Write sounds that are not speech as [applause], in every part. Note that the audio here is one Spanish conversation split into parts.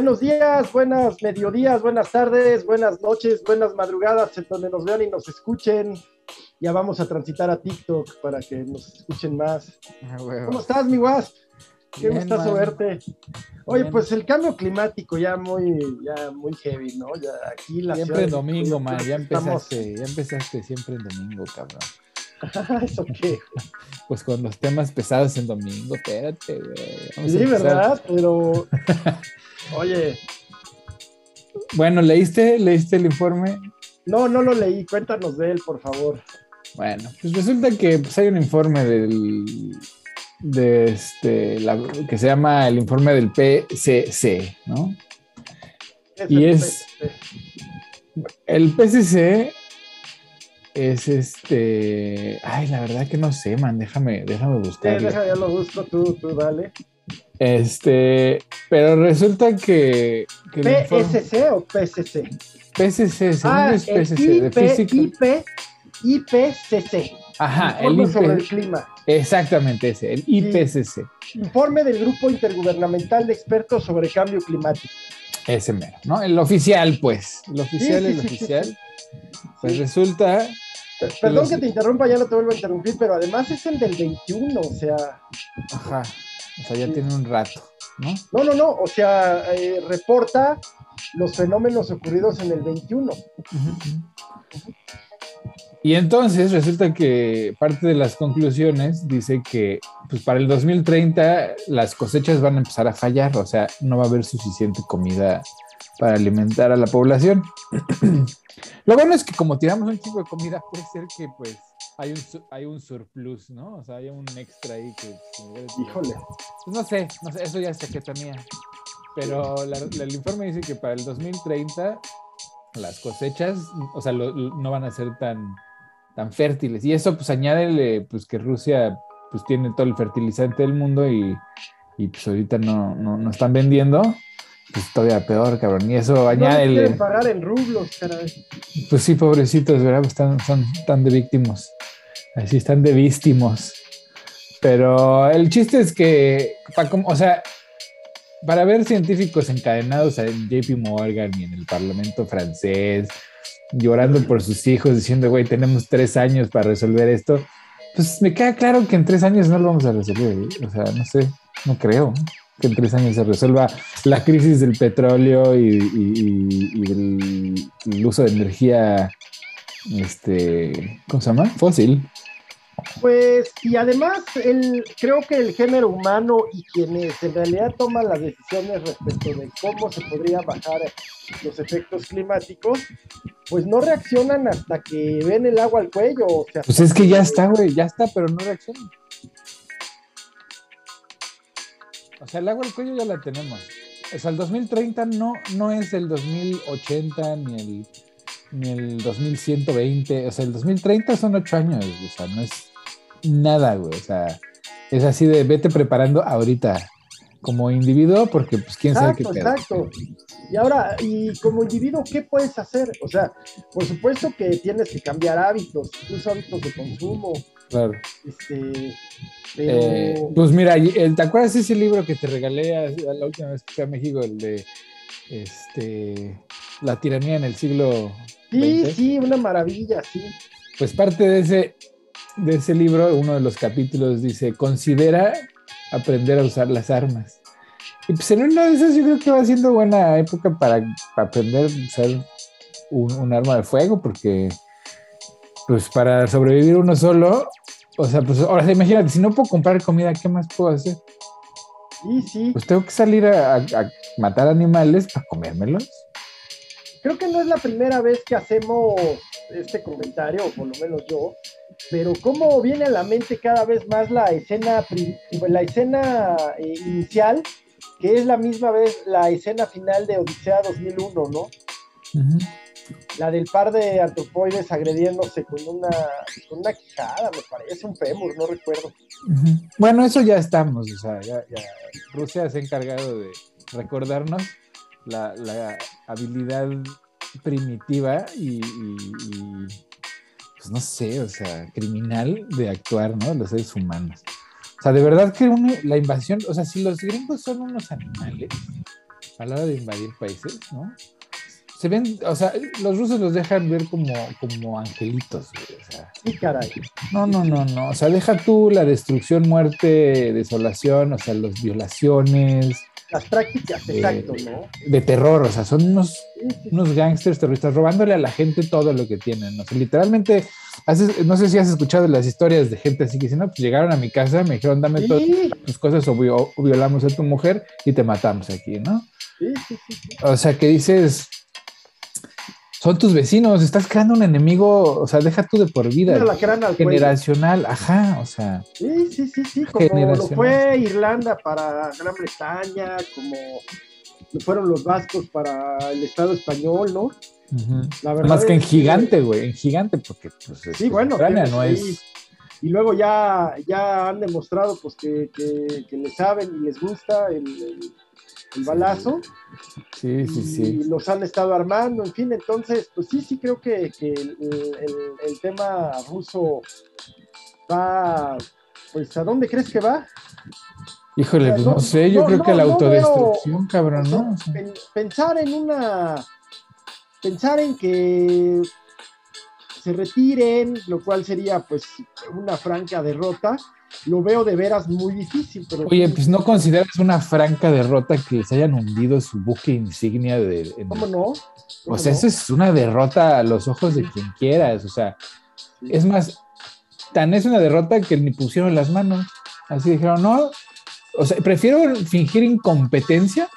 Buenos días, buenas mediodías, buenas tardes, buenas noches, buenas madrugadas, en donde nos vean y nos escuchen. Ya vamos a transitar a TikTok para que nos escuchen más. Ah. ¿Cómo estás, mi guas? Qué Bien, gustazo man. verte. Oye, Bien. pues el cambio climático ya muy, ya muy heavy, ¿no? Ya aquí la Siempre en domingo, man. Ya estamos- empezaste, ya empezaste siempre en domingo, cabrón. [laughs] ¿Eso qué? Pues con los temas pesados en domingo, espérate, güey. Sí. ¿verdad? Pero, [laughs] oye, Bueno, ¿leíste, ¿leíste el informe? no, no lo leí. Cuéntanos de él, por favor. Bueno, pues resulta que pues, hay un informe del de este la- que se llama el informe del PCC, ¿no? ¿Qué Y el es- PCC? El PCC es este, ay, la verdad que no sé, man, déjame, déjame Sí, buscarlo. deja, ya lo busco, tú, tú dale. Este, pero resulta que, que el informe- ¿PSC o PCC? PCC, según Ah, es el PCC, de IP, Physical- IP, IPCC. Ajá, el Informe IP, sobre el clima. exactamente ese, el IPCC, Informe del Grupo Intergubernamental de Expertos sobre Cambio Climático. ese mero, ¿no? El oficial, pues, el oficial, sí, el sí, sí, oficial. Pues resulta, Per- Perdón los- que te interrumpa, ya no te vuelvo a interrumpir, pero además es el del 21, o sea, ajá, o sea, ya Sí. tiene un rato, ¿no? no, no, no, o sea, eh, reporta los fenómenos ocurridos en el 21. Y entonces resulta que parte de las conclusiones dice que pues para el 2030 las cosechas van a empezar a fallar, o sea, no va a haber suficiente comida para alimentar a la población. [clears throat] Lo bueno es que como tiramos un chico de comida, puede ser que pues hay un, hay un surplus, ¿no? O sea, hay un extra ahí que... de- Híjole. pues no sé, no sé, eso ya es chaqueta mía. Pero la- la- el informe dice que para el 2030 las cosechas, o sea, lo- lo- no van a ser tan, tan fértiles. Y eso, pues, añádele, pues, que Rusia, pues, tiene todo el fertilizante del mundo y, y, pues, ahorita no, no, no están vendiendo. Pues, todavía peor, cabrón. Y eso No quieren pagar en rublos, caray. pues sí, pobrecitos, ¿verdad? Pues, están, son tan de víctimas. Así están de víctimos. Pero el chiste es que, o sea, para ver científicos encadenados en JP Morgan y en el Parlamento francés, llorando por sus hijos, diciendo, güey, tenemos tres años para resolver esto, pues me queda claro que en tres años no lo vamos a resolver. ¿eh? O sea, no sé, no creo que en tres años se resuelva la crisis del petróleo y, y- y- y del el uso de energía, este, ¿cómo se llama? Fósil. Pues, y además, el, creo que el género humano y quienes en realidad toman las decisiones respecto de cómo se podría bajar los efectos climáticos, pues no reaccionan hasta que ven el agua al cuello. O sea, Pues es que ya está, güey, ya está, pero no reacciona. O sea, el agua al cuello ya la tenemos. O sea, el 2030 no, no es el 2080 ni el, ni el 2120. O sea, el 2030 son ocho años. O sea, no es nada, güey. O sea, es así de vete preparando ahorita como individuo porque pues quién sabe qué Exacto. Y ahora, y como individuo, ¿qué puedes hacer? O sea, por supuesto que tienes que cambiar hábitos, tus hábitos de consumo, Claro. este, pero... Eh, pues mira, ¿te acuerdas ese libro que te regalé a- a la última vez que fui a México, el de este, La tiranía en el siglo sí, sí, una maravilla, sí. Pues parte de ese, de ese libro, uno de los capítulos dice, considera aprender a usar las armas. Y pues en una de esas yo creo que va siendo buena época para, para aprender a usar un, un arma de fuego, porque pues para sobrevivir uno solo, o sea, pues ahora imagínate, si no puedo comprar comida, ¿qué más puedo hacer? Sí, sí. Pues tengo que salir a, a- a matar animales para comérmelos. Creo que no es la primera vez que hacemos este comentario, o por lo menos yo, pero cómo viene a la mente cada vez más la escena, la escena eh, inicial, que es la misma vez la escena final de Odisea 2001, ¿no? La del par de antropoides agrediéndose con una, con una quijada, me parece, un fémur, no recuerdo. Bueno, eso ya estamos, o sea, Rusia se ha encargado de recordarnos la, habilidad primitiva y, pues no sé, o sea, criminal de actuar, ¿no? Los seres humanos. O sea, de verdad que la invasión, o sea, si los gringos son unos animales, a la hora de invadir países, ¿no? Se ven, o sea, los rusos los dejan ver como, como angelitos, güey, o sea. Sí, caray. No, no, no, no. O sea, deja tú la destrucción, muerte, desolación, o sea, las violaciones. Las prácticas, eh, exacto, ¿no? De terror, o sea, son unos, Sí, unos gángsters terroristas robándole a la gente todo lo que tienen. O sea, literalmente, haces- no sé si has escuchado las historias de gente así que dicen, no, pues llegaron a mi casa, me dijeron, dame todas tus cosas o, vio- o violamos a tu mujer y te matamos aquí, ¿no? sí, sí, sí. O sea, que dices, son tus vecinos, estás creando un enemigo, o sea, deja tú de por vida, cuello. generacional, ajá, o sea, Sí, sí, sí, sí, como lo fue Irlanda para Gran Bretaña, como lo fueron los vascos para el Estado español, ¿no? ujú. La verdad más que en gigante, güey, en gigante, porque pues, Sí, bueno, no sí. es, Y luego ya, ya han demostrado pues que, que, que le saben y les gusta el, el- el balazo sí, sí, y sí. los han estado armando, en fin, entonces, pues sí, sí creo que, que el, el- el tema ruso va, pues ¿a dónde crees que va? Híjole, O sea, pues no- no sé, yo no, creo no, que la autodestrucción, cabrón, ¿no? O sea, pen- pensar en una. Pensar en que se retiren, lo cual sería pues una franca derrota, lo veo de veras muy difícil. Pero Oye, pues no consideras una franca derrota que les hayan hundido su buque insignia de... en- ¿Cómo no? O ¿Cómo sea, no? eso es una derrota a los ojos de quien quieras. O sea, Sí. es más, tan es una derrota que ni pusieron las manos. Así dijeron, no. O sea, prefiero fingir incompetencia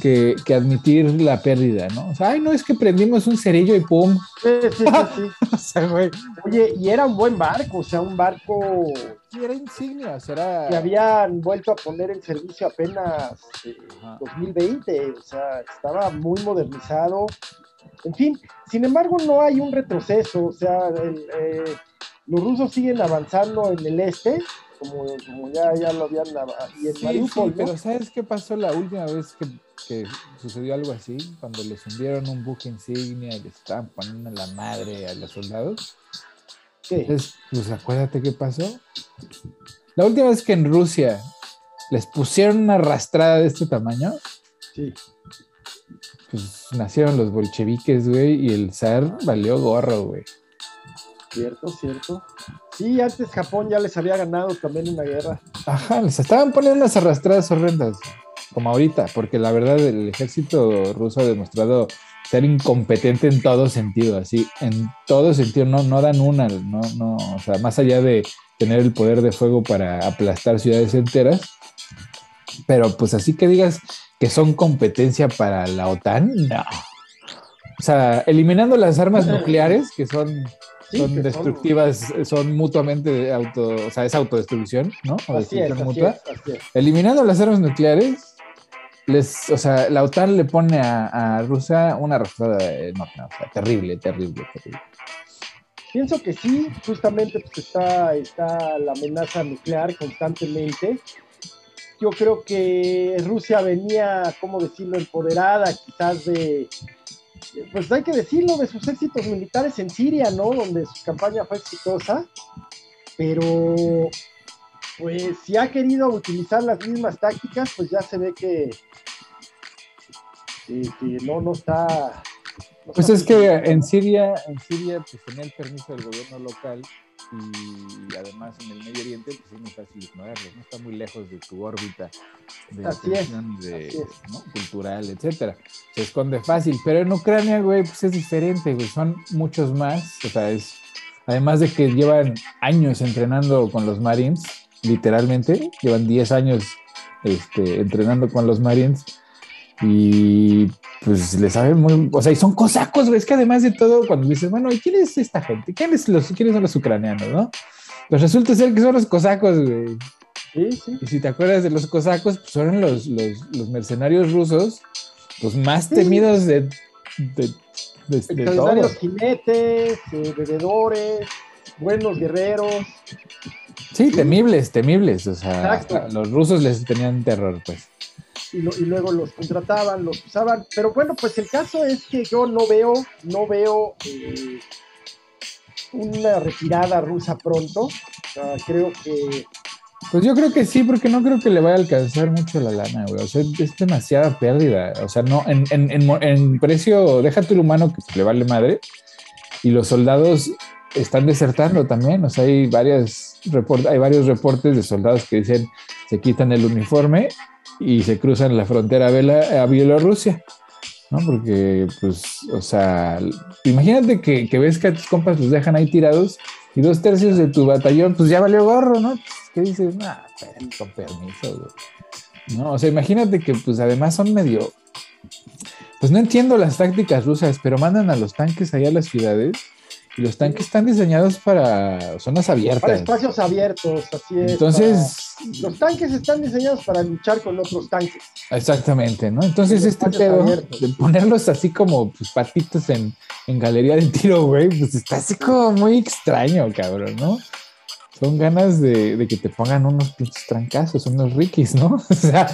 que, que admitir la pérdida, ¿no? O sea, ay, no, es que prendimos un cerillo y pum. Sí, sí, sí, sí. [laughs] O sea, güey. Oye, y era un buen barco, o sea, un barco Sí, era insignia, o sea, era... que habían vuelto a poner en servicio apenas eh, Ajá. 2020, o sea, estaba muy modernizado. En fin, sin embargo, no hay un retroceso, o sea, el, eh, los rusos siguen avanzando en el este, como, como ya, ya lo habían, av- y en Sí, Mariupol, sí, ¿no? pero ¿sabes qué pasó la última vez que, que sucedió algo así? Cuando les hundieron un buque insignia y les estaban poniendo la madre a los soldados. Sí, Entonces, pues acuérdate qué pasó. La última vez que en Rusia les pusieron una arrastrada de este tamaño, sí. pues nacieron los bolcheviques, güey, y el zar valió gorro, güey. Cierto, cierto. Sí, antes Japón ya les había ganado también una guerra. Ajá, les estaban poniendo unas arrastradas horrendas, como ahorita, porque la verdad el ejército ruso ha demostrado ser incompetente en todo sentido, así, en todo sentido, no, no dan una, no, no, o sea, más allá de tener el poder de fuego para aplastar ciudades enteras, pero pues así que digas que son competencia para la OTAN, no. O sea, eliminando las armas nucleares, que son Sí, son que destructivas, son mutuamente auto, o sea, es autodestrucción, ¿no? O Así es, destrucción así mutua. es, así es. Eliminando las armas nucleares, les, o sea, la OTAN le pone a, a Rusia una arrastrada o sea, terrible, terrible, terrible. Pienso que sí, justamente pues está, está la amenaza nuclear constantemente. Yo creo que Rusia venía, ¿cómo decirlo?, empoderada quizás de, pues hay que decirlo, de sus éxitos militares en Siria, ¿no? Donde su campaña fue exitosa, pero pues si ha querido utilizar las mismas tácticas, pues ya se ve que, que, que no, no está... no Pues es que en Siria, en Siria, pues tenía el permiso del gobierno local y además en el Medio Oriente, pues es muy fácil ignorarlo, no está muy lejos de tu órbita de Así atención de, cultural, etcétera. Se esconde fácil, pero en Ucrania, güey, pues es diferente, güey, son muchos más, o sea, es, además de que llevan años entrenando con los Marines, literalmente, llevan 10 años este, entrenando con los Marines y pues le saben muy, o sea, y son cosacos, güey, es que además de todo, cuando dices, bueno, ¿y quién es esta gente? ¿Quiénes, los, ¿Quiénes son los ucranianos, no? Pues resulta ser que son los cosacos, güey. Sí, sí. Y si te acuerdas de los cosacos, pues fueron los, los, los mercenarios rusos, los más temidos de, de, de, jinetes, eh, bebedores, buenos guerreros. Sí, temibles, temibles. O sea, Exacto. los rusos les tenían terror, pues. y, lo- y luego los contrataban, los usaban. Pero bueno, pues el caso es que yo no veo, no veo eh, una retirada rusa pronto. O sea, creo que Pues yo creo que sí, porque no creo que le vaya a alcanzar mucho la lana, güey. O sea, es demasiada pérdida. O sea, no, en, en, en, en precio, déjate el humano que le vale madre. Y los soldados están desertando también. O sea, hay, varias hay varios reportes de soldados que dicen se quitan el uniforme y se cruzan la frontera a Bielorrusia. ¿no? Porque, pues, o sea, imagínate que, ves que a tus compas los dejan ahí tirados y dos tercios de tu batallón, pues ya valió gorro, ¿no? ¿Qué dices? Ah, con permiso, güey. No, o sea, imagínate que, pues, además son medio. Pues no entiendo las tácticas rusas, pero mandan a los tanques allá a las ciudades y los tanques están diseñados para zonas abiertas. Para espacios abiertos, así es. Entonces. Los tanques están diseñados para luchar con otros tanques. Exactamente, ¿no? Entonces, este pedo de ponerlos así como pues, patitos en, en galería de tiro, güey, pues está así como muy extraño, cabrón, ¿no? Son ganas de, de que te pongan unos pinches trancazos, unos rikis, ¿no? [laughs] O sea.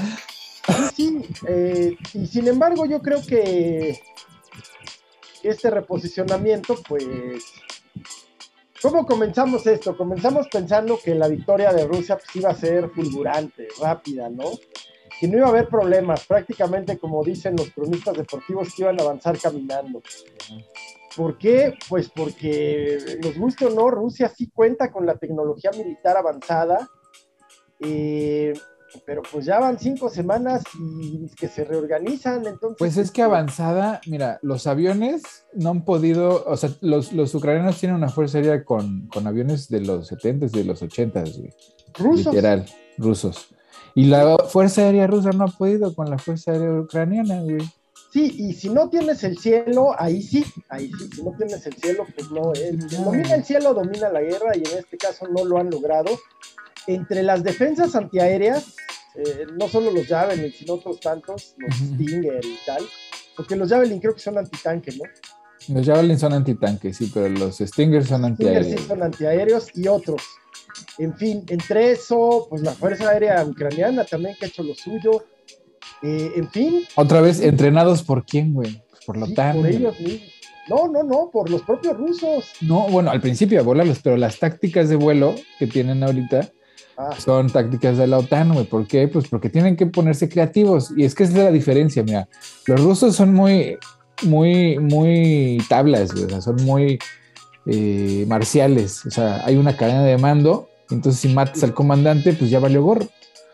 Sí, eh, y sin embargo, yo creo que este reposicionamiento, pues, ¿cómo comenzamos esto? Comenzamos pensando que la victoria de Rusia pues, iba a ser fulgurante, rápida, ¿no? Que no iba a haber problemas, prácticamente como dicen los cronistas deportivos, que iban a avanzar caminando. ¿Por qué? Pues porque, nos guste o no, Rusia sí cuenta con la tecnología militar avanzada. Eh, pero pues ya van cinco semanas y que se reorganizan, entonces... Pues es que avanzada, mira, los aviones no han podido, o sea, los, los ucranianos tienen una fuerza aérea con, con aviones de los 70 de los 80 güey. Rusos. Literal, rusos. Y la fuerza aérea rusa no ha podido con la fuerza aérea ucraniana, güey. Sí, y si no tienes el cielo, ahí sí, ahí sí, si no tienes el cielo, pues no, el, domina el cielo, domina la guerra, y en este caso no lo han logrado entre las defensas antiaéreas, eh, no solo los Javelin, sino otros tantos, los Stinger y tal, porque los Javelin creo que son antitanque, ¿no? Los Javelin son antitanques, sí, pero los Stinger son antiaéreos. Stinger sí son antiaéreos y otros. En fin, entre eso, pues la Fuerza Aérea Ucraniana también que ha hecho lo suyo. Eh, en fin. Otra vez, ¿entrenados por quién, güey? Pues por la OTAN. Por ellos mismos. No, no, no, por los propios rusos. No, bueno, al principio a volarlos, pero las tácticas de vuelo que tienen ahorita Ah. Son tácticas de la OTAN, güey. ¿Por qué? Pues porque tienen que ponerse creativos. Y es que esa es la diferencia, mira. Los rusos son muy, muy, muy tablas, güey. O sea, son muy eh, marciales. O sea, hay una cadena de mando. Entonces, si matas al comandante, pues ya valió gorro.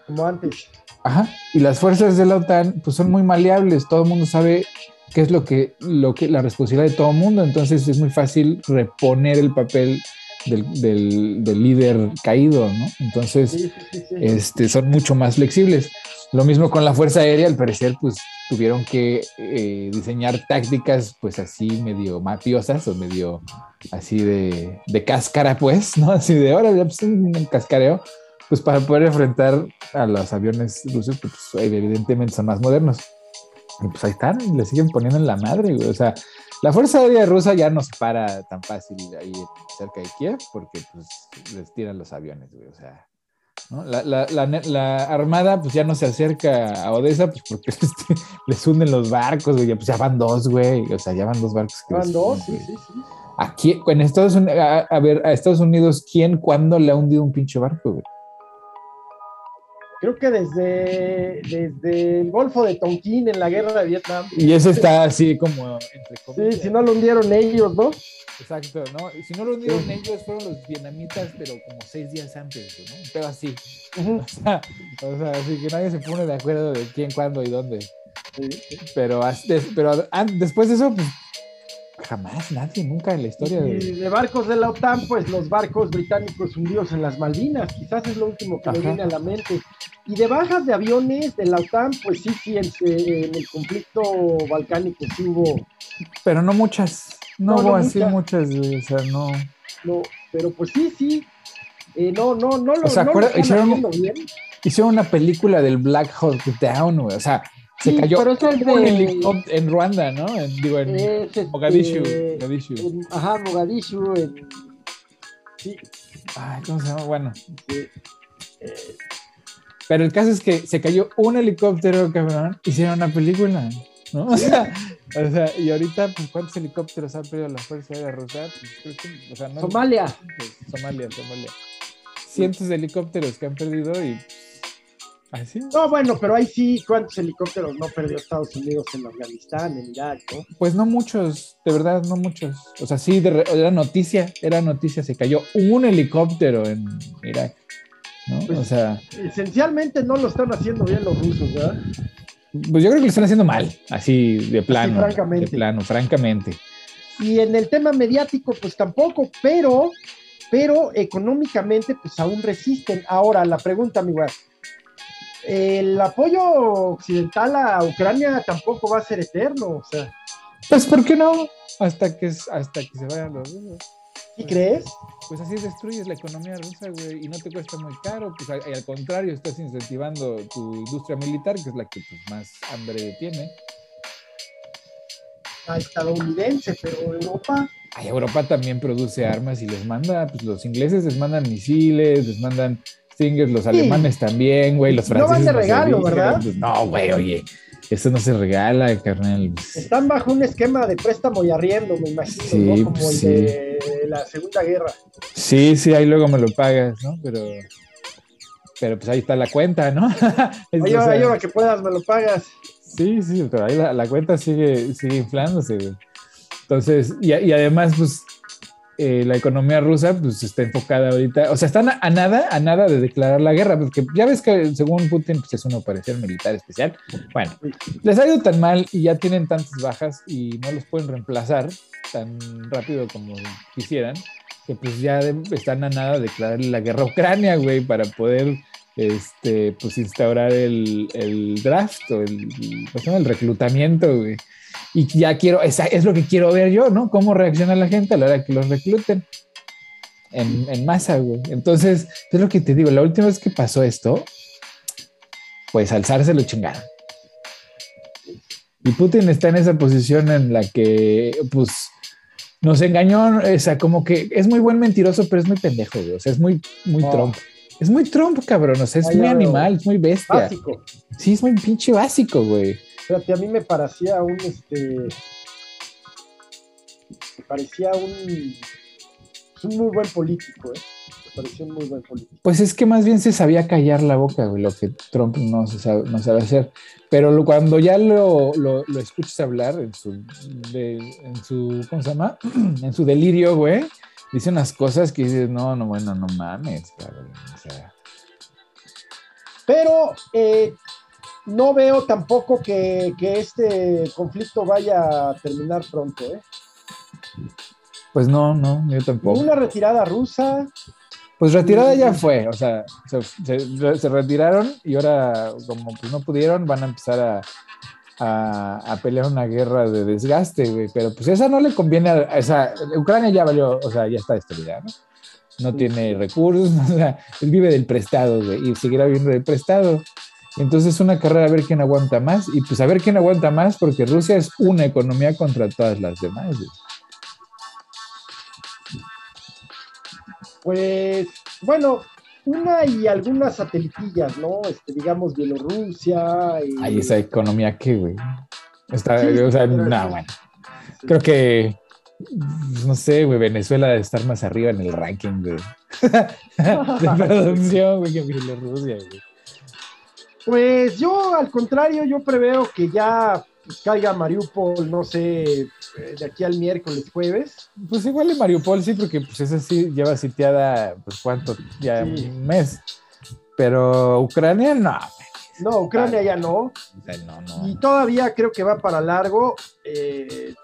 Como antes. Ajá. Y las fuerzas de la OTAN, pues son muy maleables. Todo el mundo sabe qué es lo que, lo que, la responsabilidad de todo el mundo. Entonces, es muy fácil reponer el papel del, líder caído, ¿no? Entonces, Este, son mucho más flexibles. Lo mismo con la Fuerza Aérea, al parecer, pues tuvieron que eh, diseñar tácticas, pues así medio mafiosas o medio así de, de cáscara, pues, ¿no? Así de ahora, pues, un cascareo, pues para poder enfrentar a los aviones rusos, pues evidentemente son más modernos. Y pues ahí están, le siguen poniendo en la madre, güey. O sea, la Fuerza Aérea Rusa ya no se para tan fácil ahí cerca de Kiev porque pues les tiran los aviones, güey. O sea, ¿no? la, la, la, Armada pues ya no se acerca a Odessa pues porque [laughs] les hunden los barcos, güey. Pues ya van dos, güey. O sea, ya van dos barcos. van dos, sí, sí, sí. Aquí, en Estados Unidos, a, ver, a Estados Unidos, ¿quién cuándo le ha hundido un pinche barco, güey? Creo que desde, desde el Golfo de Tonkin en la guerra de Vietnam. Y eso está así como entre comillas. Sí, si no lo hundieron ellos, ¿no? Exacto, ¿no? Si no lo hundieron ellos, fueron los vietnamitas, pero como seis días antes, ¿no? Pero así. [laughs] o, sea, o, sea, así que nadie se pone de acuerdo de quién, cuándo y dónde. Sí, Pero, pero después de eso, pues Jamás, nadie, nunca en la historia. de... de barcos de la OTAN, pues los barcos británicos hundidos en las Malvinas, quizás es lo último que me viene a la mente. Y de bajas de aviones de la OTAN, pues sí, sí, en, el conflicto balcánico sí hubo. Pero no muchas, no, hubo así muchas, o sea, no. No, pero pues sí, sí. Eh, no, no, no lo, o sea, no hicieron, hicieron una película del Black Hawk Down, o sea, se cayó pero en, en Ruanda, ¿no? En, digo, en este, Mogadishu. ajá, Mogadishu. En, sí. Ay, ¿cómo se llama? Bueno. pero el caso es que se cayó un helicóptero, cabrón, hicieron una película, ¿no? O sea, o sea, y ahorita, pues, ¿cuántos helicópteros han perdido la Fuerza Aérea Rusa? Pues, o sea, no, Somalia. Pues, Somalia, Somalia. cientos de helicópteros que han perdido y así. No, bueno, pero ahí sí, ¿cuántos helicópteros no perdió Estados Unidos en Afganistán, en Irak, no? Pues no muchos, de verdad, no muchos. O sea, sí, de era noticia, era noticia, se cayó un helicóptero en Irak, ¿no? Pues- o sea, Esencialmente no lo están haciendo bien los rusos, ¿verdad? pues yo creo que lo están haciendo mal, así de plano, francamente. de plano, francamente. Y en el tema mediático, pues tampoco, pero, pero económicamente, pues aún resisten. Ahora, la pregunta, mi güey. El apoyo occidental a Ucrania tampoco va a ser eterno, o sea, Pues, ¿por qué no? Hasta que, hasta que se vayan los rusos. ¿sí crees? Pues así destruyes la economía rusa, güey, y no te cuesta muy caro. Pues y al contrario, estás incentivando tu industria militar, que es la que pues, más hambre tiene. A estadounidense, pero Europa, Ay, Europa también produce armas y les manda, pues los ingleses les mandan misiles, les mandan Stingers, los alemanes también, güey, los No van franceses. de regalo, ¿verdad? pues, no, güey, oye, eso no se regala, carnal. están bajo un esquema de préstamo y arriendo, me imagino, Sí, ¿no? Como pues, el de la Segunda Guerra. Sí, sí, ahí luego me lo pagas, ¿no? Pero, pero pues ahí está la cuenta, ¿no? [laughs] Es, Oye, o sea, que puedas, me lo pagas. Sí, sí, pero ahí la, la cuenta sigue, sigue inflándose, güey. Entonces, y, y además, pues, eh, la economía rusa, pues, está enfocada ahorita, o sea, están a, a nada, a nada de declarar la guerra, porque ya ves que según Putin, pues, es una operación militar especial. Bueno, les ha ido tan mal y ya tienen tantas bajas y no los pueden reemplazar tan rápido como quisieran, que pues ya de- están a nada de declarar la guerra a Ucrania, güey, para poder este, pues instaurar el, el draft o el, ¿cómo se llama? el reclutamiento, güey. Y ya quiero, esa es lo que quiero ver yo, ¿no? Cómo reacciona la gente a la hora que los recluten en, en masa, güey. Entonces, es lo que te digo, la última vez que pasó esto, pues alzarse lo chingaron. Y Putin está en esa posición en la que, pues, nos engañó, o sea, como que es muy buen mentiroso, pero es muy pendejo, güey. O sea, es muy, muy Oh. Trump. Es muy Trump, cabrón. O sea, es Ah, muy animal, es muy bestia. Básico. Sí, es muy pinche básico, güey. Fíjate, a mí me parecía un, este, me parecía un, pues, un muy buen político, ¿eh? Me pareció un muy buen político. Pues es que más bien se sabía callar la boca, güey, lo que Trump no, se sabe, no sabe hacer. Pero lo- cuando ya lo, lo, lo escuchas hablar en su, de- en su, ¿cómo se llama? [clears throat] en su delirio, güey, dice unas cosas que dices, no, no, bueno, no mames, cabrón. O sea, Pero eh, no veo tampoco que, que este conflicto vaya a terminar pronto, ¿eh? pues no, no, yo tampoco. Una retirada rusa, Pues retirada ya fue, o sea, se, se- se retiraron y ahora como pues no pudieron van a empezar a, a, a pelear una guerra de desgaste, güey, pero pues esa no le conviene a, esa, Ucrania ya valió, o sea, ya está destruida, ¿no? No Sí, tiene recursos, [laughs] o sea, él vive del prestado, güey, y seguirá viviendo del prestado. Entonces es una carrera a ver quién aguanta más y pues a ver quién aguanta más porque Rusia es una economía contra todas las demás, güey. pues, bueno, una y algunas satelitillas, ¿no? Este, digamos, Bielorrusia. Y, Ay, esa economía que, güey. Está, Sí, o sea, no, bueno. Creo que, pues, no sé, güey, Venezuela debe estar más arriba en el ranking [laughs] de, de [laughs] producción, güey, que Bielorrusia, güey. Pues yo, al contrario, yo preveo que ya pues, caiga Mariupol, no sé, eh, de aquí al miércoles, jueves. Pues igual en Mariupol sí, porque pues esa sí lleva sitiada, pues cuánto, ya Sí. un mes. Pero Ucrania, no, No, Ucrania ya no. Y todavía creo que va para largo. eh,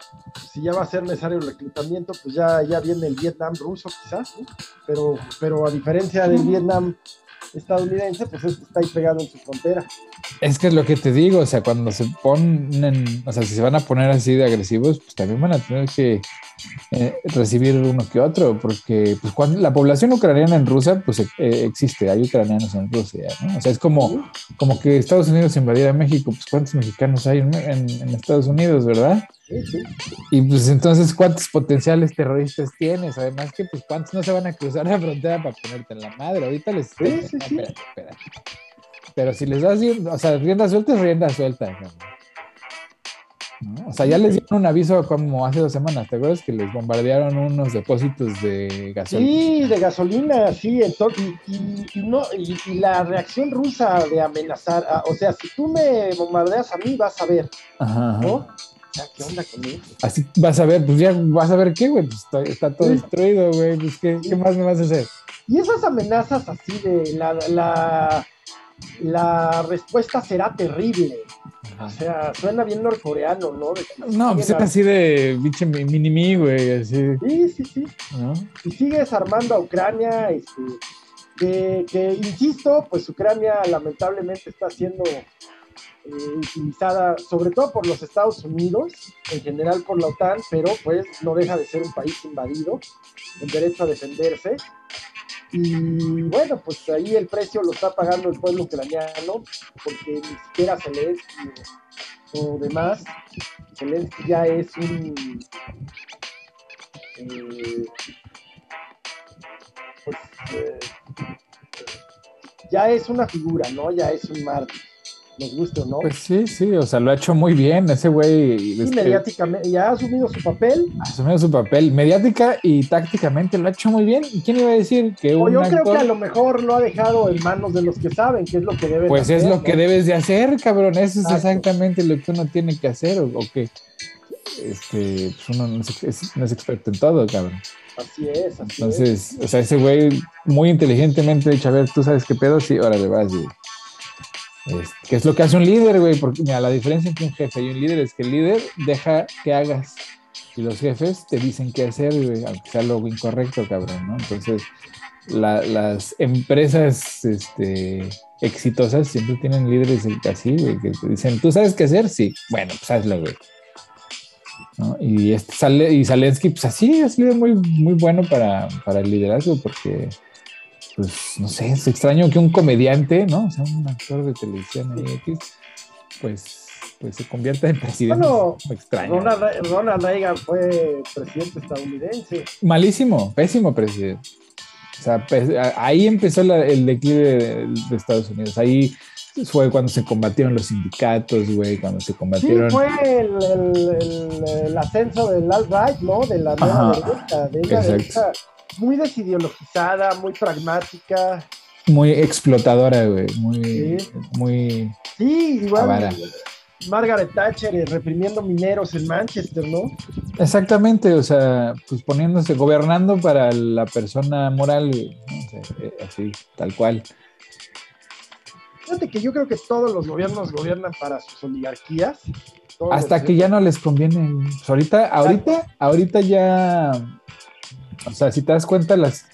si ya va a ser necesario el reclutamiento, pues ya, ya viene el Vietnam ruso, quizás. Pero, pero a diferencia del Vietnam estadounidense, pues este está ahí pegado en su frontera. Es que es lo que te digo, o sea, cuando se ponen, o sea, si se van a poner así de agresivos, pues también van a tener que eh, recibir uno que otro, porque pues cuando la población ucraniana en Rusia, pues eh, existe, hay ucranianos en Rusia, ¿no? O sea, es como, como que Estados Unidos invadiera México, pues cuántos mexicanos hay en, en- en Estados Unidos, ¿verdad? Sí, sí. Y pues entonces, ¿cuántos potenciales terroristas tienes? Además que, pues, ¿cuántos no se van a cruzar la frontera para ponerte en la madre? Ahorita les... Sí, no, espérate, espérate. Pero si les das, o sea, rienda suelta es rienda suelta. O sea, ya les dieron un aviso como hace dos semanas, ¿te acuerdas que les bombardearon unos depósitos de gasolina? Sí, de gasolina, sí, entonces, y, no, y, la reacción rusa de amenazar, o sea, si tú me bombardeas a mí, vas a ver, ajá, ¿no? ¿qué onda con eso? Así vas a ver, pues ya vas a ver qué, güey, pues está, todo destruido, güey, pues ¿qué, ¿qué, más me vas a hacer? Y esas amenazas así de la, la, la respuesta será terrible. O sea, suena bien norcoreano, ¿no? no, pues es así de biche mini güey, así. Sí, sí, sí. Y sigue desarmando a Ucrania, este, que, que, insisto, pues Ucrania lamentablemente está siendo eh, utilizada sobre todo por los Estados Unidos, en general por la OTAN, pero pues no deja de ser un país invadido, el derecho a defenderse. Y bueno, pues ahí el precio lo está pagando el pueblo ucraniano, porque ni siquiera Zelensky o, demás, Zelensky ya es un... Eh, pues, eh, ya es una figura, ¿no? Ya es un mártir nos guste o no. Pues sí, sí, o sea, lo ha hecho muy bien ese güey. Sí, mediáticamente, ya ha asumido su papel. Ha asumido su papel, mediática y tácticamente lo ha hecho muy bien. ¿Y quién iba a decir que o yo creo que a lo mejor lo ha dejado en manos de los que saben qué es lo que debe Pues es lo que debes de hacer, cabrón, eso es exactamente lo que uno tiene que hacer, o, que este, pues uno no es, no es experto en todo, cabrón. Así es, así Entonces, o sea, ese güey muy inteligentemente dicho, a ver, tú sabes qué pedo, sí, órale, vas, y ¿Qué es lo que hace un líder, güey? Porque mira, la diferencia entre un jefe y un líder es que el líder deja que hagas y los jefes te dicen qué hacer, güey, aunque sea lo incorrecto, cabrón, ¿no? Entonces, las empresas este, exitosas siempre tienen líderes así, güey, que te dicen, ¿tú sabes qué hacer? Sí, bueno, pues hazlo, güey. Y, este sale, y Salensky, pues así, es líder muy, muy bueno para, para el liderazgo, porque pues no sé, es extraño que un comediante, ¿no? O sea, un actor de televisión X, pues, pues se convierta en presidente. Bueno, extraño. Ronald, Reagan fue presidente estadounidense. Malísimo, pésimo presidente. O sea, ahí empezó el declive de, Estados Unidos. Ahí fue cuando se combatieron los sindicatos, güey, cuando se combatieron. Sí, fue el, el, ascenso del alt-right, ¿no? De la nueva derecha, de esa derecha muy desideologizada, muy pragmática. Muy explotadora, güey. Muy. Sí, muy sí igual. Margaret Thatcher eh, reprimiendo mineros en Manchester, ¿no? Exactamente, o sea, pues poniéndose, gobernando para la persona moral, eh, así, tal cual. Fíjate que yo creo que todos los gobiernos gobiernan para sus oligarquías. Hasta que ya no les conviene. Pues ahorita, ahorita, ahorita ya o sea, si te das cuenta, las,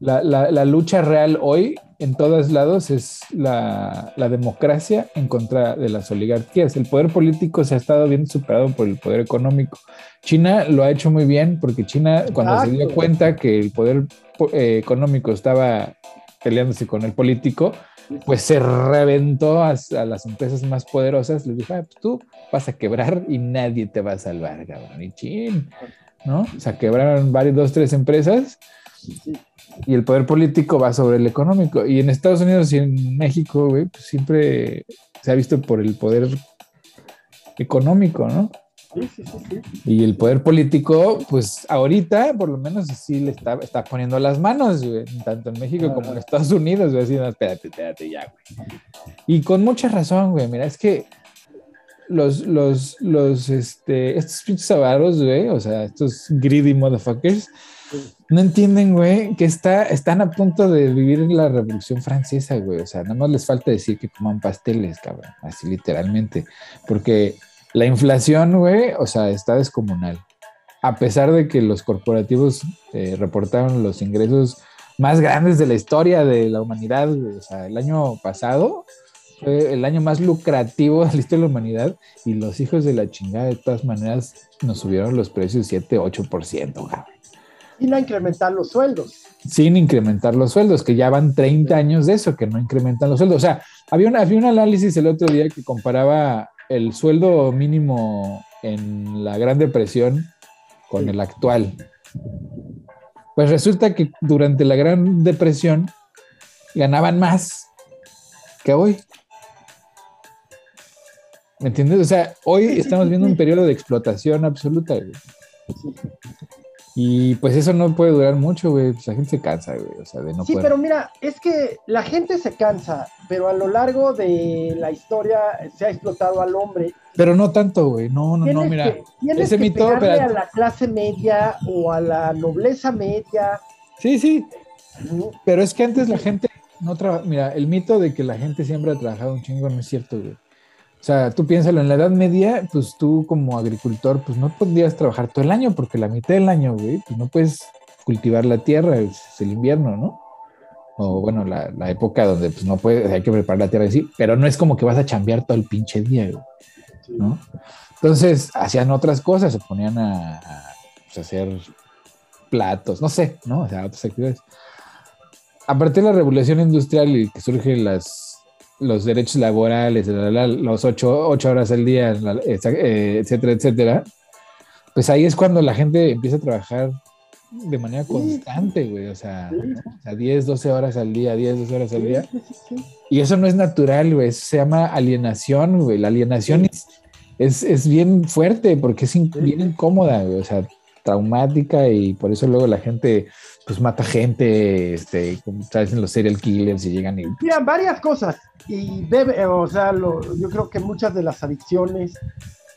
la, lucha real hoy en todos lados es la, democracia en contra de las oligarquías. El poder político se ha estado bien superado por el poder económico. China lo ha hecho muy bien porque China, cuando se dio cuenta que el poder eh, económico estaba peleándose con el político, pues se reventó a, las empresas más poderosas. Les dijo, ah, pues tú vas a quebrar y nadie te va a salvar, cabrón. Y chin. ¿No? O sea, quebraron varias, dos, tres empresas y el poder político va sobre el económico. Y en Estados Unidos y en México, güey, pues siempre se ha visto por el poder económico, ¿no? Sí, sí, sí, Y el poder político, pues ahorita, por lo menos, sí le está, está poniendo las manos, güey, tanto en México como en Estados Unidos, güey, así, no, espérate, espérate, ya, güey. Y con mucha razón, güey, mira, es que los, los, los, este, estos pinches avaros, güey, o sea, estos greedy motherfuckers, no entienden, güey, que está, están a punto de vivir la revolución francesa, güey. O sea, nada más les falta decir que coman pasteles, cabrón, así literalmente. Porque la inflación, güey, o sea, está descomunal. A pesar de que los corporativos eh, reportaron los ingresos más grandes de la historia de la humanidad, o sea, el año pasado, fue el año más lucrativo de la historia de la humanidad y los hijos de la chingada de todas maneras nos subieron los precios 7, 8%, cabrón. Sin incrementar los sueldos. Sin incrementar los sueldos, que ya van 30 años de eso, que no incrementan los sueldos. O sea, había, un había un análisis el otro día que comparaba el sueldo mínimo en la Gran Depresión con el actual. Pues resulta que durante la Gran Depresión ganaban más que hoy. ¿Me entiendes? O sea, hoy estamos viendo un periodo de explotación absoluta, güey. Y pues eso no puede durar mucho, güey. Pues la gente se cansa, güey. O sea, de no Sí, poder- pero mira, es que la gente se cansa, pero a lo largo de la historia se ha explotado al hombre. Pero no tanto, güey. No, no, no, mira. que, tienes ese que mito, pegarle a la clase media o a la nobleza media. Sí, sí. ¿no? Pero es que antes la gente no trabaja. Mira, el mito de que la gente siempre ha trabajado un chingo no es cierto, güey. O sea, tú piénsalo, en la Edad Media, pues tú como agricultor, pues no podías trabajar todo el año, porque la mitad del año, güey, pues no puedes cultivar la tierra, es el invierno, ¿no? O bueno, la, la época donde pues no puedes, hay que preparar la tierra así, pero no es como que vas a chambear todo el pinche día, güey, ¿no? Entonces hacían otras cosas, se ponían a, a, pues, a hacer platos, no sé, ¿no? O sea, otras actividades. A partir de la revolución industrial y que surgen las, los derechos laborales, la, la, los ocho, ocho, horas al día, la, etcétera, etcétera, pues ahí es cuando la gente empieza a trabajar de manera constante, güey, o sea, o sea, 10, 12 horas al día, 10, 12 horas al día. Y eso no es natural, güey, eso se llama alienación, güey. La alienación es, es, es bien fuerte porque es in- bien incómoda, güey, o sea, traumática y por eso luego la gente, pues mata gente, este, como en los serial killers y llegan y... Mira, varias cosas. Y debe, o sea, lo- yo creo que muchas de las adicciones,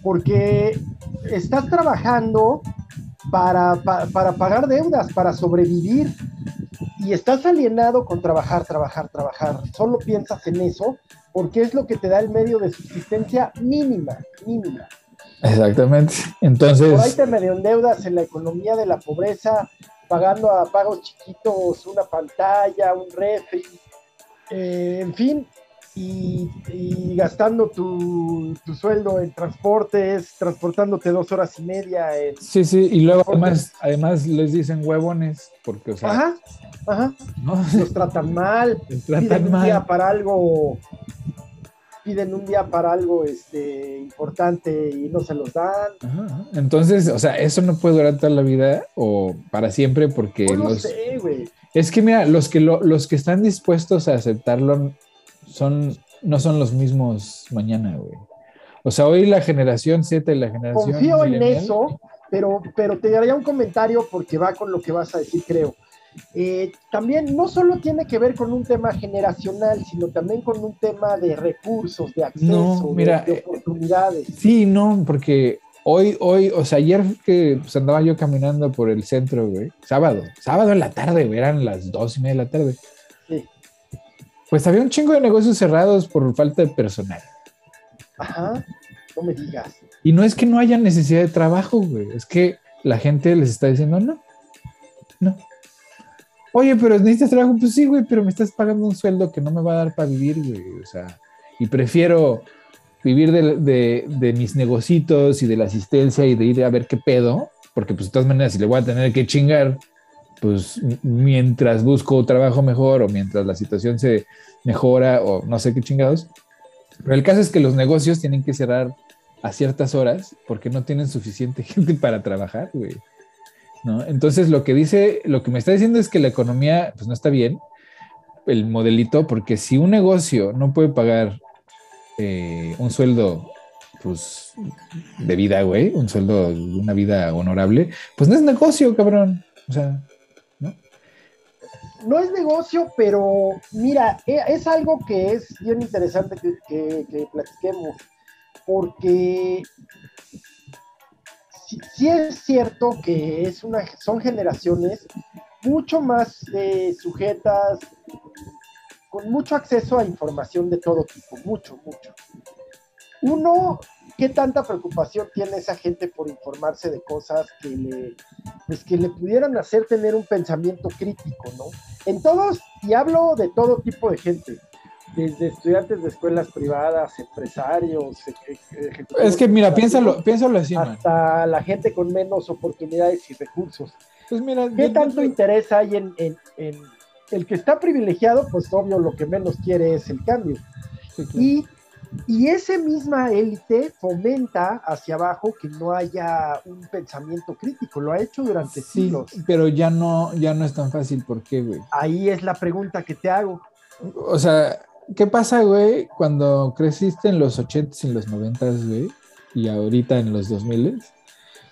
porque estás trabajando para, pa- para pagar deudas, para sobrevivir, y estás alienado con trabajar, trabajar, trabajar. Solo piensas en eso, porque es lo que te da el medio de subsistencia mínima, mínima. Exactamente. Por ahí Entonces, te medio endeudas en la economía de la pobreza, pagando a pagos chiquitos una pantalla, un refri, eh, en fin, y, y gastando tu, tu sueldo en transportes, transportándote dos horas y media. En... sí, sí, y luego además, además les dicen huevones, porque, o sea, Ajá, ajá, ¿no? los tratan mal, [laughs] piden tratan mal. para algo, piden un día para algo este, importante y no se los dan. Ajá. Entonces, o sea, eso no puede durar toda la vida o para siempre porque No lo los... sé, güey. Es que mira, los que, lo- los que están dispuestos a aceptarlo son, no son los mismos mañana, güey. O sea, hoy la generación Z y la generación... Confío en eso, pero, pero te daría un comentario porque va con lo que vas a decir, creo. Eh, también no solo tiene que ver con un tema generacional, sino también con un tema de recursos, de acceso, No, de- mira, de, eh, oportunidades. Sí, no, porque hoy, hoy, o sea, ayer que pues, andaba yo caminando por el centro, güey, sábado, sábado en la tarde, güey, eran las dos y media de la tarde. Sí. Pues había un chingo de negocios cerrados por falta de personal. Ajá, no me digas. Y no es que no haya necesidad de trabajo, güey, es que la gente les está diciendo no, no. Oye, pero necesitas trabajo, pues sí, güey, pero me estás pagando un sueldo que no me va a dar para vivir, güey, o sea, y prefiero vivir de, mis negocitos y de la asistencia y de ir a ver qué pedo, porque pues de todas maneras si le voy a tener que chingar, pues mientras busco trabajo mejor o mientras la situación se mejora o no sé qué chingados. Pero el caso es que los negocios tienen que cerrar a ciertas horas porque no tienen suficiente [laughs] gente para trabajar, güey. Entonces lo que dice, lo que me está diciendo es que la economía pues no está bien, el modelito, porque si un negocio no puede pagar eh, un sueldo pues de vida, güey, un sueldo una vida honorable, pues no es negocio, cabrón. O sea, ¿no? No es negocio, pero mira, e- es algo que es bien interesante que, que- que platiquemos, porque sí, sí es cierto que es una, son generaciones mucho más eh, sujetas, con mucho acceso a información de todo tipo, mucho, mucho. Uno, ¿qué tanta preocupación tiene esa gente por informarse de cosas que le, pues, que le pudieran hacer tener un pensamiento crítico, ¿no? En todos, y hablo de todo tipo de gente, desde estudiantes de escuelas privadas, empresarios, eje- ejecutivos Es que mira, piénsalo, piénsalo así, man. hasta la gente con menos oportunidades y recursos. Pues mira, ¿Qué yo- tanto yo- interés hay en, en- en el que está privilegiado? Pues obvio, lo que menos quiere es el cambio. Sí, claro. Y, y esa misma élite fomenta hacia abajo que no haya un pensamiento crítico. Lo ha hecho durante Sí, siglos. pero ya no, ya no es tan fácil. ¿Por qué, güey? Ahí es la pregunta que te hago. O sea, ¿qué pasa, güey, cuando creciste en los 80s y en los 90s, güey? Y ahorita en los 2000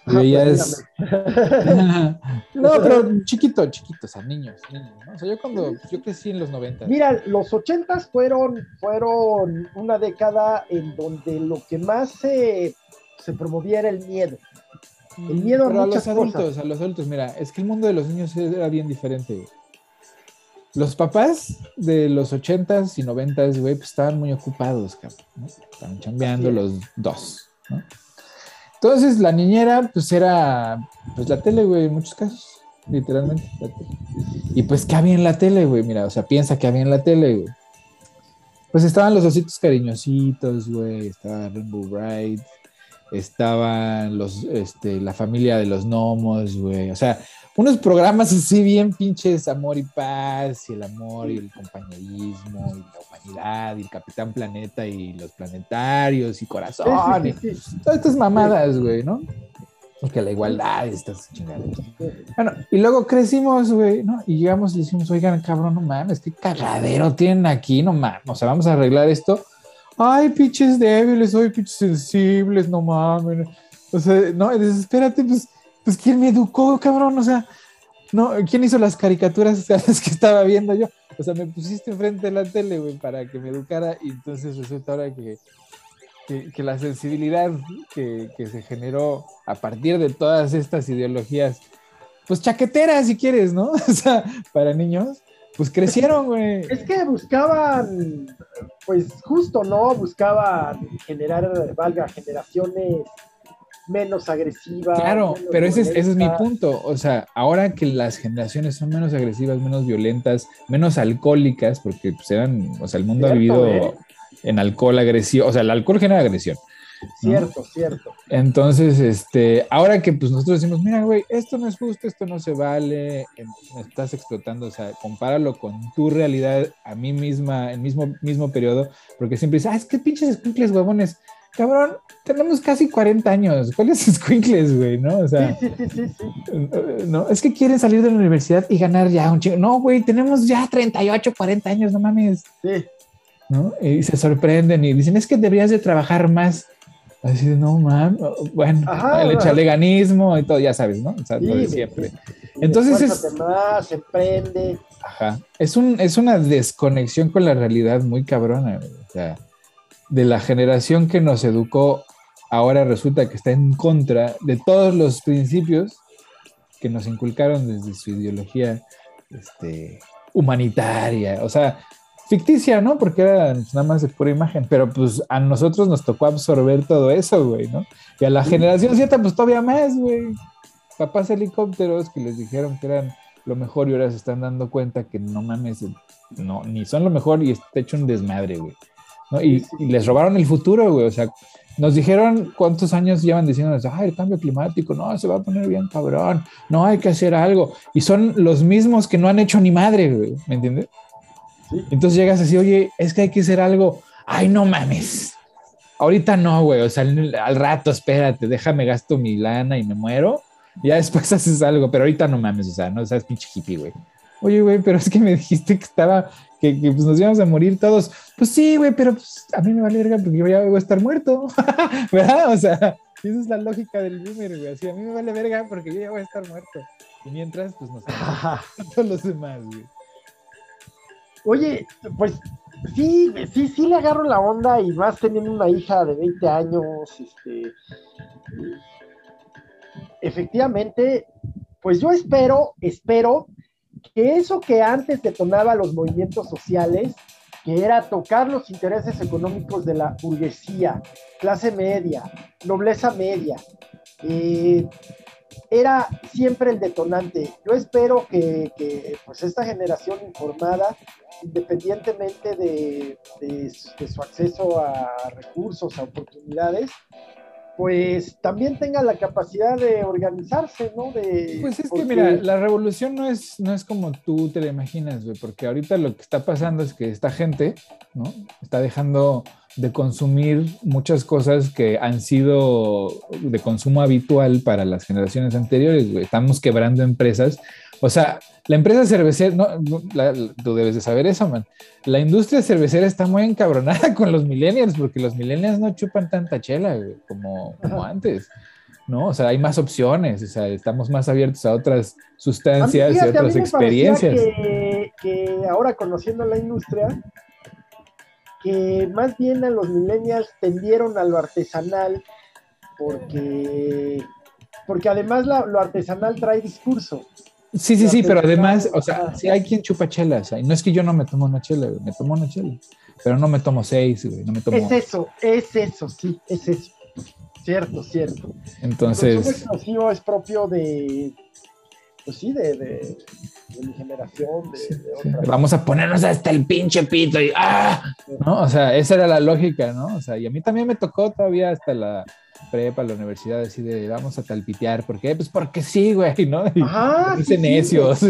Ah, veías... pues, [laughs] no, pero chiquito, chiquito, o sea, niños, niños, ¿no? O sea, yo cuando, yo crecí en los 90. Mira, los ochentas fueron, fueron una década en donde lo que más se, se promovía era el miedo. El miedo a Pero a muchas los adultos, cosas. a los adultos, mira, es que el mundo de los niños era bien diferente, güey. Los papás de los 80s y 90s, güey, pues estaban muy ocupados, cabrón, ¿no? Estaban chambeando los dos, ¿no? Entonces, la niñera, pues era, pues la tele, güey, en muchos casos, literalmente, la tele. Y pues, ¿qué había en la tele, güey? Mira, o sea, piensa que había en la tele, güey. Pues estaban los ositos cariñositos, güey, estaba Rainbow Bright, estaban los, este, la familia de los gnomos, güey, o sea, unos programas así bien pinches amor y paz, y el amor y el compañerismo, y la humanidad, y el Capitán Planeta, y los planetarios, y corazón, y todas estas mamadas, güey, ¿no? Y que la igualdad y estas chingaderas. Bueno, y luego crecimos, güey, ¿no? Y llegamos y decimos, oigan, cabrón, no mames, qué cagadero tienen aquí, no mames, o sea, vamos a arreglar esto. Ay, pinches débiles, ay, pinches sensibles, no mames. O sea, no, y dices, espérate, pues, pues, ¿quién me educó, cabrón? O sea, no, ¿quién hizo las caricaturas [laughs] a las que estaba viendo yo? O sea, me pusiste enfrente de la tele, güey, para que me educara y entonces resulta ahora que, que, la sensibilidad que, que se generó a partir de todas estas ideologías, pues chaqueteras, si quieres, ¿no? [laughs] O sea, para niños, pues crecieron, güey. Es que buscaban, pues justo, ¿no? Buscaban generar, valga, generaciones menos agresivas. Claro, menos pero ese es, ese es mi punto. O sea, ahora que las generaciones son menos agresivas, menos violentas, menos alcohólicas, porque pues eran, o sea, el mundo ha vivido ¿eh? en alcohol agresivo, o sea, el alcohol genera agresión. Cierto, cierto. Entonces, este, ahora que pues nosotros decimos, mira, güey, esto no es justo, esto no se vale, em, me estás explotando, o sea, compáralo con tu realidad a mí misma, el mismo, mismo periodo, porque siempre dices, ah, es que pinches escuincles huevones, cabrón, tenemos casi 40 años, ¿cuáles escuincles, güey, no? O sea, Sí, sí, sí, sí, sí. no, es que quieren salir de la universidad y ganar ya un chingo, no, güey, tenemos ya 38, 40 años, no mames, sí. ¿no? Y se sorprenden y dicen, es que deberías de trabajar más. Así de, no, man, bueno, Ajá, el chaleganismo y todo, ya sabes, ¿no? O sea, Sí, lo de siempre. Entonces es- más, emprende. Ajá. Es, un, es una desconexión con la realidad muy cabrona, güey. O sea, de la generación que nos educó, ahora resulta que está en contra de todos los principios que nos inculcaron desde su ideología este, humanitaria. O sea, ficticia, ¿no? Porque era nada más de pura imagen, pero pues a nosotros nos tocó absorber todo eso, güey, ¿no? Y a la generación Z, pues todavía más, güey. Papás helicópteros que les dijeron que eran lo mejor y ahora se están dando cuenta que no mames, no, ni son lo mejor y está hecho un desmadre, güey. ¿No? Y, y les robaron el futuro, güey. O sea, nos dijeron cuántos años llevan diciéndonos, ay, el cambio climático, no, se va a poner bien cabrón, no hay que hacer algo. Y son los mismos que no han hecho ni madre, güey, ¿me entiendes? Sí. Entonces llegas así, oye, es que hay que hacer algo. Ay, no mames. Ahorita no, güey. O sea, al, al rato, espérate, déjame gasto mi lana y me muero. Y ya después [laughs] haces algo, pero ahorita no mames, o sea, no seas pinche hippie, güey. Oye, güey, pero es que me dijiste que estaba, que, que, pues, nos íbamos a morir todos. Pues sí, güey, pero pues, a mí me vale verga porque yo ya voy a estar muerto. [laughs] ¿Verdad? O sea, esa es la lógica del boomer, güey. Así, a mí me vale verga porque yo ya voy a estar muerto. Y mientras, pues nos [laughs] todos los demás, güey. Oye, pues sí, sí, sí le agarro la onda y más teniendo una hija de 20 años, este, efectivamente, pues yo espero, espero que eso que antes detonaba los movimientos sociales, que era tocar los intereses económicos de la burguesía, clase media, nobleza media, eh, era siempre el detonante. Yo espero que, pues esta generación informada, independientemente de, de, de, su acceso a recursos, a oportunidades, pues también tenga la capacidad de organizarse, ¿no? De, pues es porque... que, mira, la revolución no es, no es como tú te la imaginas, güey, porque ahorita lo que está pasando es que esta gente, ¿no? Está dejando de consumir muchas cosas que han sido de consumo habitual para las generaciones anteriores. Estamos quebrando empresas. O sea, la empresa cervecera, no, tú debes de saber eso, man. La industria cervecera está muy encabronada [laughs] con los millennials porque los millennials no chupan tanta chela como, como antes. ¿no? O sea, hay más opciones, o sea, estamos más abiertos a otras sustancias y otras experiencias. Que, que, ahora conociendo la industria, que más bien a los millennials tendieron a lo artesanal, porque, porque además lo artesanal trae discurso. Sí, sí, sí, pero además, o sea, si hay quien chupa chelas, no es que yo no me tomo una chela, me tomo una chela, pero no me tomo seis, güey, no me tomo... Es eso, es eso, sí, es eso. Cierto, cierto. Entonces... El explosivo es propio de, pues sí, de, de, mi generación. De, Vamos a ponernos hasta el pinche pito y ¡ah! ¿No? O sea, esa era la lógica, ¿no? O sea, y a mí también me tocó todavía hasta la prepa, la universidad, así de vamos a talpitear. ¿Por qué? Pues porque sí, güey, ¿no? Y Ajá, sí, necios.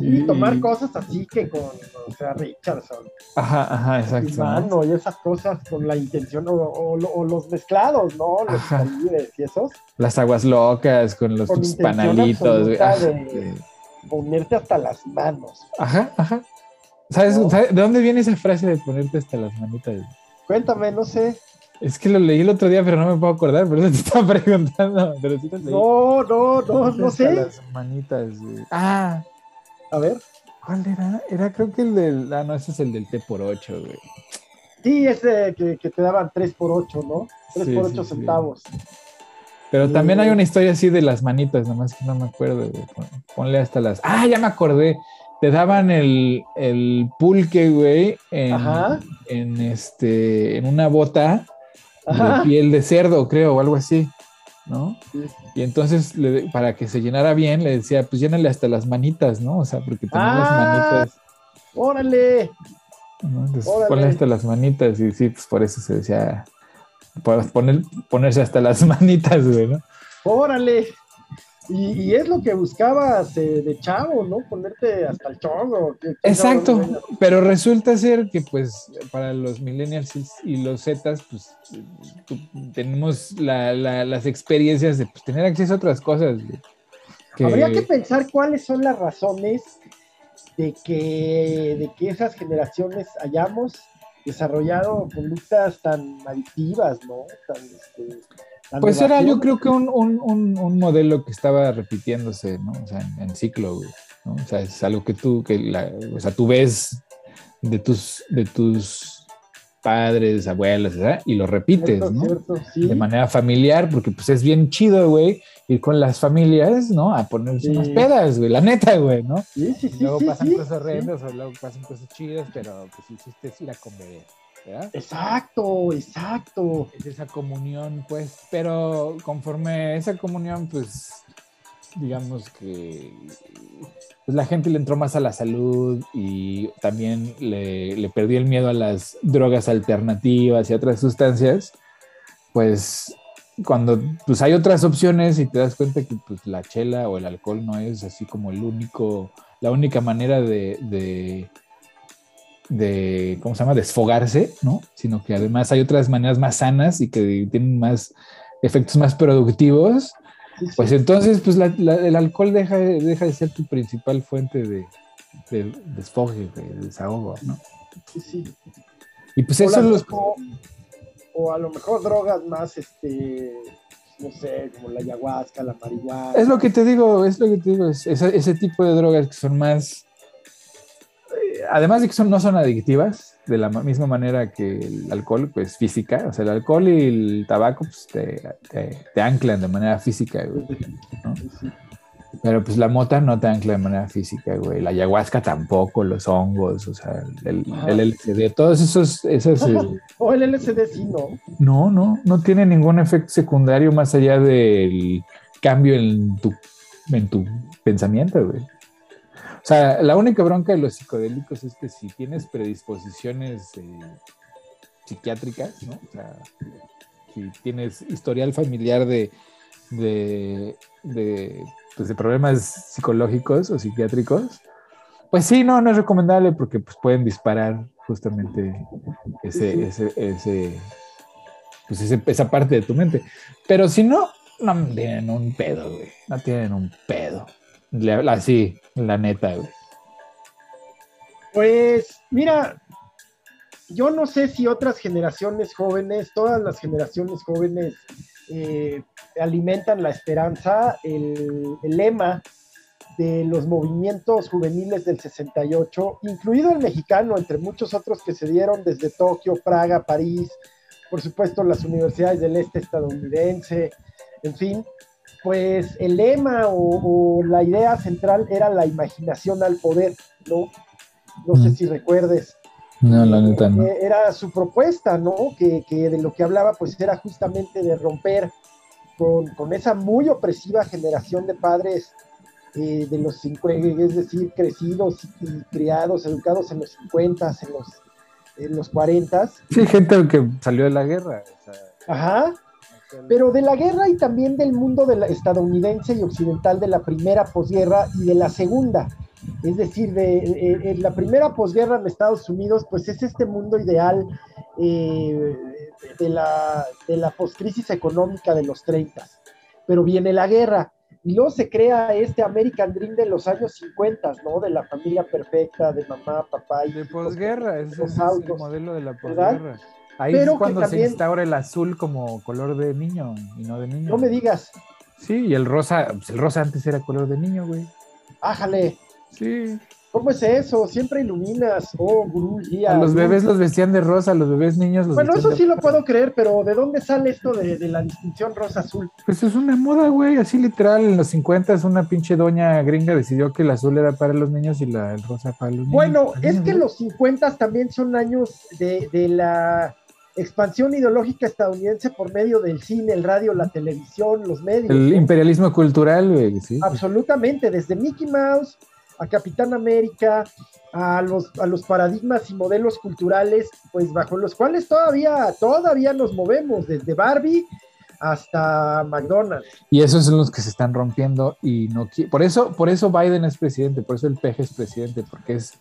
Y, tomar cosas así que con, o sea, Richardson. Ajá, ajá, exacto. Y esas cosas con la intención, o, los mezclados, ¿no? Los y esos. Las aguas locas con los panalitos. De ponerte hasta las manos. Ajá, ajá. ¿Sabes, ¿Sabes, de dónde viene esa frase de ponerte hasta las manitas? Cuéntame, no sé. Es que lo leí el otro día, pero no me puedo acordar, por eso te estaba [laughs] preguntando. Pero sí No, no, no, no sé. Las manitas, güey. Ah. A ver. ¿Cuál era? Era creo que el del. Ah, no, ese es el del T por 8, güey. Sí, ese que, que te daban 3 por 8, ¿no? 3 por 8 centavos. Pero también hay una historia así de las manitas, nomás que no me acuerdo, güey. Ponle hasta las. Ah, ya me acordé te daban el, el pulque, güey, en, en, este, en una bota de piel de cerdo, creo, o algo así, ¿no? Y entonces, para que se llenara bien, le decía, pues llénale hasta las manitas, ¿no? O sea, porque tenía las ah, manitas. ¡Órale! Entonces, ponle hasta las manitas, y sí, pues por eso se decía, poner, ponerse hasta las [laughs] manitas, güey, ¿no? ¡Órale! Y, es lo que buscabas de chavo, ¿no? Ponerte hasta el chongo. Exacto, pero resulta ser que pues para los millennials y los zetas, pues tenemos las experiencias de pues, tener acceso a otras cosas. Habría que pensar cuáles son las razones de que, de que esas generaciones hayamos desarrollado conductas tan adictivas, ¿no? Tan, este, pues era yo creo que un, un, un, modelo que estaba repitiéndose, ¿no? O sea, en, ciclo, ¿no? O sea, es algo que tú, que la, o sea, tú ves de tus, de tus padres, abuelos, ¿verdad? Y lo repites, ¿no? De manera familiar, porque pues es bien chido, güey, ir con las familias, ¿no? A ponerse unas pedas, güey, la neta, güey, ¿no? Sí, sí, sí. luego pasan cosas horrendas o luego pasan cosas chidas, pero pues hiciste ir a comer. Exacto, exacto. Es esa comunión, pues, pero conforme esa comunión, pues, digamos que pues, la gente le entró más a la salud y también le, le perdió el miedo a las drogas alternativas y otras sustancias, pues cuando pues hay otras opciones y te das cuenta que pues la chela o el alcohol no es así como el único, la única manera de de, ¿cómo se llama?, desfogarse, ¿no? Sino que además hay otras maneras más sanas y que tienen más efectos más productivos, pues entonces, pues el alcohol deja, deja de ser tu principal fuente de, desfogue, de desahogo, ¿no? Sí, sí. Y pues eso los... O, a lo mejor drogas más, este, no sé, como la ayahuasca, la marihuana. Es lo que te digo, es lo que te digo, es ese tipo de drogas que son más además de que son, no son adictivas, de la misma manera que el alcohol, pues física, o sea, el alcohol y el tabaco pues, te, anclan de manera física, güey, Pero pues la mota no te ancla de manera física, güey. La ayahuasca tampoco, los hongos, o sea, el, el LCD, todos esos... esos eh, o el LCD sí, ¿no? No, no, no tiene ningún efecto secundario más allá del cambio en tu, en tu pensamiento, güey. O sea, la única bronca de los psicodélicos es que si tienes predisposiciones eh, psiquiátricas, ¿no? O sea, si tienes historial familiar de, de, de, pues de problemas psicológicos o psiquiátricos, Pues sí, no, no es recomendable porque pues, pueden disparar justamente ese, ese, ese, pues esa parte de tu mente. Pero si no, no tienen un pedo, güey. No tienen un pedo. Así, la neta, güey. Pues, mira, yo no sé si otras generaciones jóvenes, todas las generaciones jóvenes, eh, alimentan la esperanza, el, el, lema de los movimientos juveniles del 68, incluido el mexicano, entre muchos otros que se dieron desde Tokio, Praga, París, por supuesto las universidades del este estadounidense, en fin, pues el lema o, la idea central era la imaginación al poder, ¿no? No sé si recuerdes. No, la neta no. Eh, era su propuesta, ¿no? Que, de lo que hablaba, pues era justamente de romper con, con esa muy opresiva generación de padres eh, de los 50, es decir, crecidos y criados, educados en los 50, en los, en los 40. Sí, gente que salió de la guerra. Ajá. Pero de la guerra y también del mundo de la estadounidense y occidental de la primera posguerra y de la segunda. Es decir, de, la primera posguerra en Estados Unidos, pues es este mundo ideal eh, de la, de la poscrisis económica de los 30. Pero viene la guerra y luego se crea este American Dream de los años 50, ¿no? De la familia perfecta, de mamá, papá y... De posguerra, ese es el modelo de la posguerra. Ahí es cuando se instaura el azul como color de niño y no de niño. No me digas. Sí, y el rosa, pues el rosa antes era color de niño, güey. Ájale. Sí. ¿Cómo es eso? Siempre iluminas. Oh, gurú, A los bebés los vestían de rosa, a los bebés niños los Bueno, eso sí lo puedo creer, pero ¿de dónde sale esto de, la distinción rosa-azul? Pues es una moda, güey, así literal. En los 50 una pinche doña gringa decidió que el azul era para los niños y la, el rosa para los niños. Bueno, es que los 50 también son años de, de la expansión ideológica estadounidense por medio del cine, el radio, la televisión, los medios. El imperialismo cultural, güey, sí. Absolutamente, desde Mickey Mouse a Capitán América, a los, a los paradigmas y modelos culturales, pues bajo los cuales todavía, todavía nos movemos, desde Barbie hasta McDonald's. Y esos son los que se están rompiendo y no por eso, por eso Biden es presidente, por eso el peje es presidente, porque es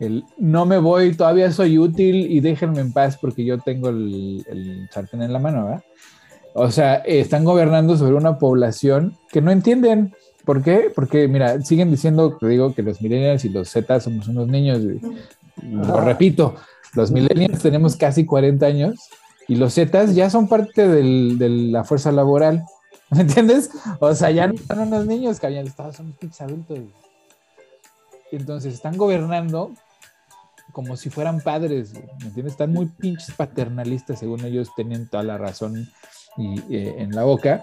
el no me voy, todavía soy útil y déjenme en paz porque yo tengo el, el sartén en la mano, ¿verdad? O sea, están gobernando sobre una población que no entienden, ¿Por qué? Porque, mira, siguen diciendo, te digo, que los millennials y los Z somos unos niños. Lo repito, los millennials tenemos casi 40 años y los Zetas ya son parte de la fuerza laboral. ¿Me entiendes? O sea, ya no son unos niños que habían estado, son pinches adultos. Y entonces están gobernando como si fueran padres, ¿me entiendes? Están muy pinches paternalistas, según ellos tienen toda la razón y, eh, en la boca.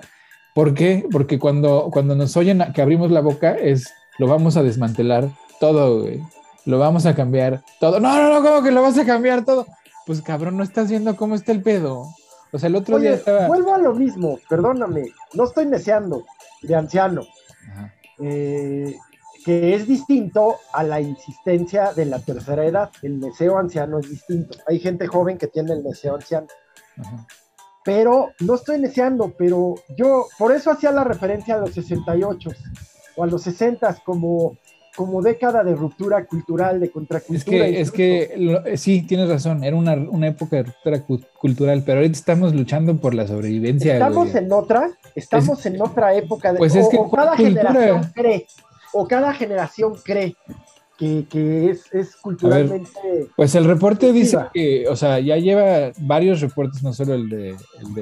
¿Por qué? Porque cuando, cuando nos oyen que abrimos la boca es, lo vamos a desmantelar todo, güey. Lo vamos a cambiar todo. No, no, no, ¿cómo que lo vas a cambiar todo? Pues cabrón, no estás viendo cómo está el pedo. O sea, el otro día estaba... Vuelvo a lo mismo, perdóname. No estoy neceando de anciano. Eh, que es distinto a la insistencia de la tercera edad. El deseo anciano es distinto. Hay gente joven que tiene el deseo anciano. Ajá pero no estoy deseando, pero yo por eso hacía la referencia a los 68 o a los 60 como, como década de ruptura cultural, de contracultura. Es que, es que sí, tienes razón, era una, época de ruptura cultural, pero ahorita estamos luchando por la sobrevivencia. Estamos en otra, estamos en otra época de pues es que cada generación cree, o cada generación cree que, es, culturalmente. pues el reporte dice que, o sea, ya lleva varios reportes, no solo el de,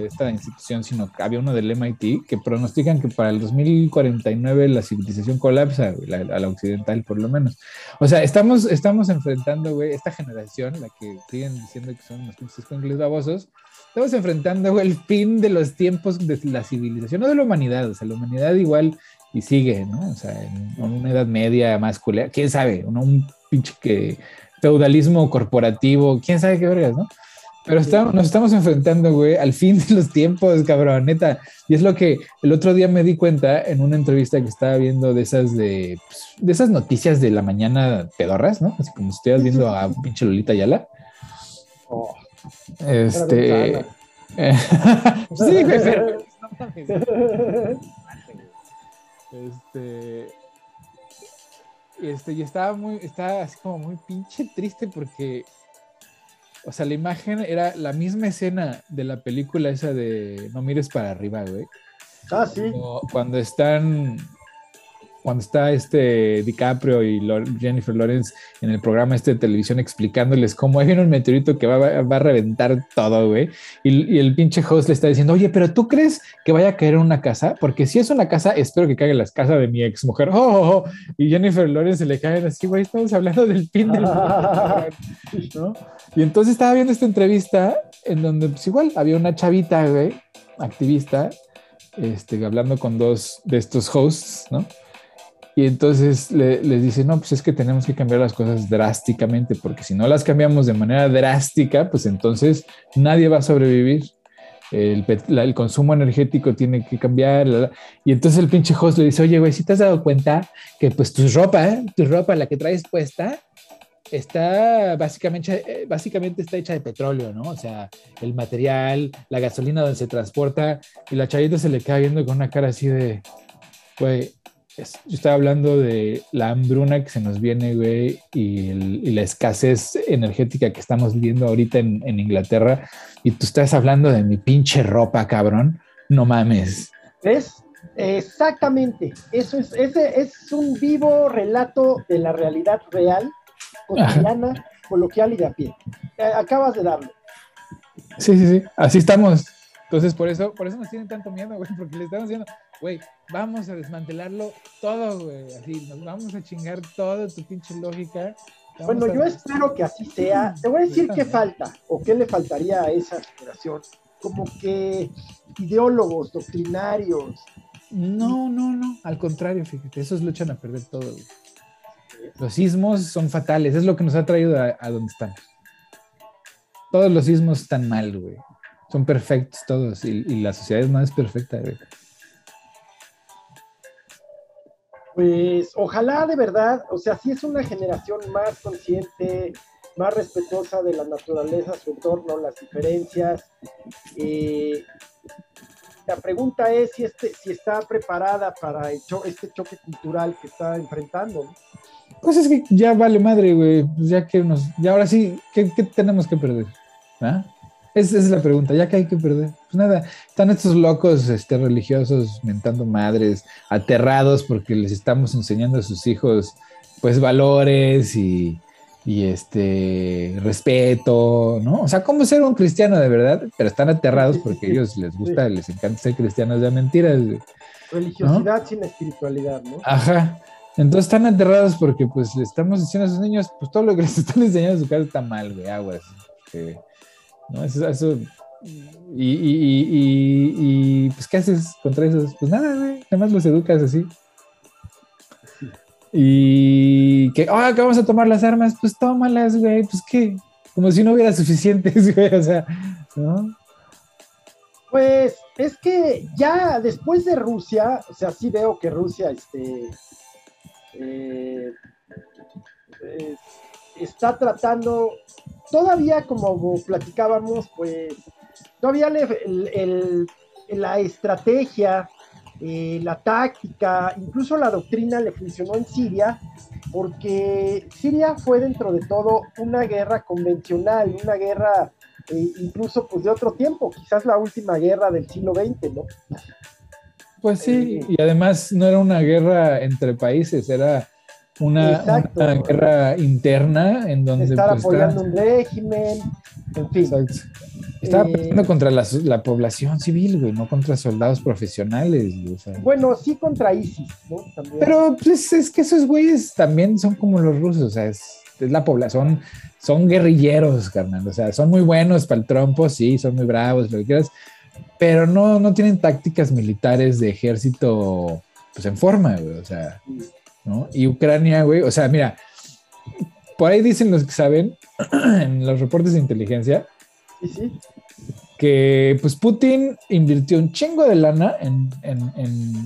esta institución, sino que había uno del MIT, que pronostican que para el 2049 la civilización colapsa, a la occidental por lo menos. O sea, estamos, estamos enfrentando, güey, esta generación, la que siguen diciendo que son unos pinches inglés babosos, estamos enfrentando, güey, el fin de los tiempos de la civilización, no de la humanidad, o sea, la humanidad igual y sigue, ¿no? O sea, en, una edad media masculina, quién sabe, un pinche que feudalismo corporativo, quién sabe qué vergas, ¿no? Pero estamos, nos estamos enfrentando, güey, al fin de los tiempos, cabrón, neta. Y es lo que el otro día me di cuenta en una entrevista que estaba viendo de esas de, pues, de esas noticias de la mañana pedorras, ¿no? Así como si estuvieras viendo a pinche Lolita Yala. Oh, este. [laughs] sí, güey, pero. [laughs] Este, este, y estaba muy, estaba así como muy pinche triste porque, o sea, la imagen era la misma escena de la película esa de No mires para arriba, güey. Ah, sí. Cuando, cuando están cuando está este DiCaprio y Jennifer Lawrence en el programa este de televisión explicándoles cómo hay un meteorito que va, a reventar todo, güey. Y, el pinche host le está diciendo, oye, pero ¿tú crees que vaya a caer en una casa? Porque si es una casa, espero que caiga en las casas de mi ex mujer. [laughs] Oh, oh, oh. Y Jennifer Lawrence se le cae así, güey, estamos hablando del fin del mundo. [laughs] Y entonces estaba viendo esta entrevista en donde, pues igual, había una chavita, güey, activista, este, hablando con dos de estos hosts, ¿no? Y entonces le, les dice, no, pues es que tenemos que cambiar las cosas drásticamente, porque si no las cambiamos de manera drástica, pues entonces nadie va a sobrevivir. El, el consumo energético tiene que cambiar. y entonces el pinche host le dice, oye, güey, si te has dado cuenta que pues tu ropa, tu ropa, la que traes puesta, está básicamente, eh, básicamente está hecha de petróleo, ¿no? O sea, el material, la gasolina donde se transporta, y la chavita se le queda viendo con una cara así de, güey, yo estaba hablando de la hambruna que se nos viene, güey, y, la escasez energética que estamos viviendo ahorita en, Inglaterra, y tú estás hablando de mi pinche ropa, cabrón. No mames. ¿Ves? Exactamente. Eso es, ese es un vivo relato de la realidad real, cotidiana, coloquial y de a pie. Eh, acabas de darlo. Sí, sí, sí. Así estamos. Entonces, por eso, por eso nos tienen tanto miedo, güey, porque le estamos diciendo, güey, vamos a desmantelarlo todo, güey, así, nos vamos a chingar toda tu pinche lógica. bueno, yo espero que así sea. Te voy a decir qué falta, o qué le faltaría a esa generación. Como que ideólogos, doctrinarios. No, no, no, al contrario, fíjate, esos luchan a perder todo, güey. Los sismos son fatales, es lo que nos ha traído a, a donde estamos. Todos los sismos están mal, güey son perfectos todos y, la sociedad no es perfecta. Pues ojalá de verdad, o sea, si es una generación más consciente, más respetuosa de la naturaleza, su entorno, las diferencias. Eh, la pregunta es si, este, si está preparada para este choque cultural que está enfrentando. Pues es que ya vale madre, güey. Pues ya que nos, ya ahora sí, ¿qué, qué tenemos que perder? ¿Ah? Esa es la pregunta, ya que hay que perder. Pues nada, están estos locos este, religiosos mentando madres, aterrados porque les estamos enseñando a sus hijos pues valores y, este respeto, ¿no? O sea, cómo ser un cristiano de verdad, pero están aterrados porque a ellos les gusta, les encanta ser cristianos de mentiras. Religiosidad sin espiritualidad, ¿no? Ajá. Entonces están aterrados porque pues le estamos diciendo a sus niños, pues todo lo que les están [laughs] enseñando a su casa está mal, güey, aguas. ¿No? Eso, eso y, y, y, pues, ¿qué haces contra esos? Pues nada, güey, nada más los educas así. Y que, ah, que vamos a tomar las armas, pues tómalas, güey, pues qué, como si no hubiera suficientes, [laughs] güey, o sea, ¿no? Pues es que ya después de Rusia, o sea, sí veo que Rusia, este, eh, está tratando todavía como platicábamos, pues todavía la estrategia, eh, la táctica, incluso la doctrina le funcionó en Siria, porque Siria fue dentro de todo una guerra convencional, una guerra eh, incluso pues de otro tiempo, quizás la última guerra del siglo XX, ¿no? Pues sí, eh, y además no era una guerra entre países, era una, guerra interna en donde... Estar pues, apoyando un régimen, en fin. Estaba eh, contra la, población civil, güey, no contra soldados profesionales. Bueno, sí contra ISIS, ¿no? Pero pues es que esos güeyes también son como los rusos, o sea, es, la población, son guerrilleros, carnal, o sea, son muy buenos para el trompo, sí, son muy bravos, lo que quieras, pero no, no tienen tácticas militares de ejército, pues en forma, güey, o sea... ¿no? Y Ucrania, güey, o sea, mira, por ahí dicen los que saben, [clears throat] en los reportes de inteligencia, que pues Putin invirtió un chingo de lana en,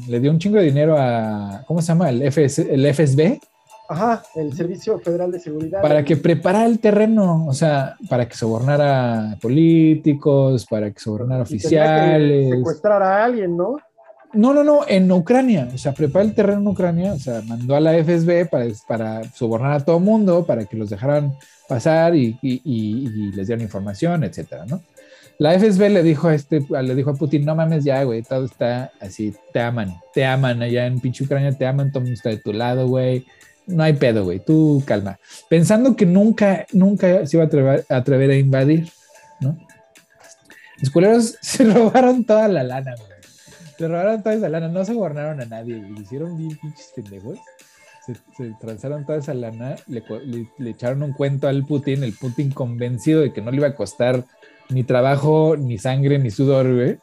le dio un chingo de dinero a, ¿cómo se llama? El, FS, el FSB. Ajá, el Servicio Federal de Seguridad. Para que preparara el terreno, o sea, para que sobornara políticos, para que sobornara oficiales. secuestrar a alguien, ¿no? No, no, no, en Ucrania, o sea, preparó el terreno en Ucrania, o sea, mandó a la FSB para, para sobornar a todo mundo, para que los dejaran pasar y, les dieran información, etcétera, ¿no? La FSB le dijo a este, le dijo a Putin, no mames ya, güey, todo está así, te aman, te aman allá en pinche Ucrania, te aman, todo mundo está de tu lado, güey, no hay pedo, güey, tú calma. Pensando que nunca, nunca se iba a atrever, atrever a invadir, ¿no? Los culeros [laughs] se robaron toda la lana, güey. Se robaron toda esa lana, no se gobernaron a nadie, güey. Hicieron bien pinches pendejos. Se, se transaron toda esa lana, le, le, echaron un cuento al Putin, el Putin convencido de que no le iba a costar ni trabajo, ni sangre, ni sudor, güey.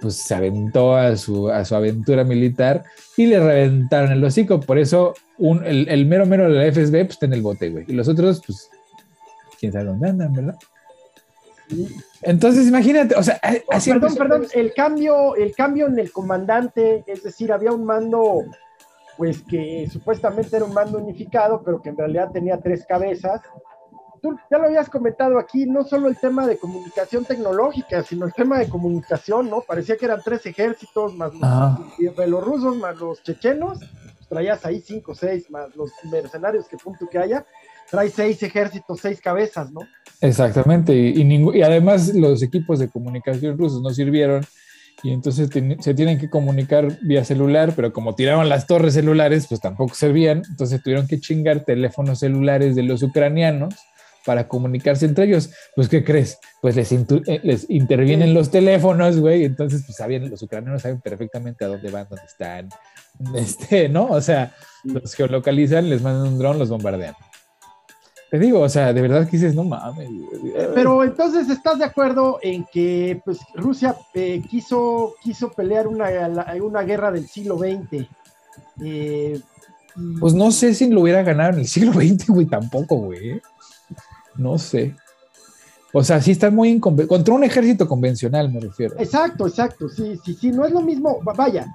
Pues se aventó a su, aventura militar y le reventaron el hocico. Por eso el, el, mero mero de la FSB pues, está en el bote, güey. Y los otros, pues, quién sabe dónde andan, ¿verdad? Entonces, imagínate, o sea, así perdón, perdón, el cambio, el cambio en el comandante, es decir, había un mando, pues que supuestamente era un mando unificado, pero que en realidad tenía tres cabezas. Tú ya lo habías comentado aquí, no solo el tema de comunicación tecnológica, sino el tema de comunicación, ¿no? Parecía que eran tres ejércitos, más los, rusos, más los chechenos, pues traías ahí cinco, seis, más los mercenarios que punto que haya, trae seis ejércitos, seis cabezas, ¿no? Exactamente, y, y, además los equipos de comunicación rusos no sirvieron y entonces se tienen que comunicar vía celular, pero como tiraron las torres celulares, pues tampoco servían, entonces tuvieron que chingar teléfonos celulares de los ucranianos para comunicarse entre ellos. Pues, ¿qué crees? Pues les, eh, les intervienen los teléfonos, güey, entonces, pues, saben, los ucranianos saben perfectamente a dónde van, dónde están, este, ¿no? O sea, los geolocalizan, les mandan un dron, los bombardean. Te digo, o sea, de verdad que dices, no mames. Pero entonces, ¿estás de acuerdo en que pues, Rusia eh, quiso, quiso pelear una, una guerra del siglo XX? Eh, pues no sé si lo hubiera ganado en el siglo XX, güey, tampoco, güey. No sé. O sea, sí está muy contra un ejército convencional, me refiero. Exacto, exacto, sí, sí, sí, no es lo mismo, vaya,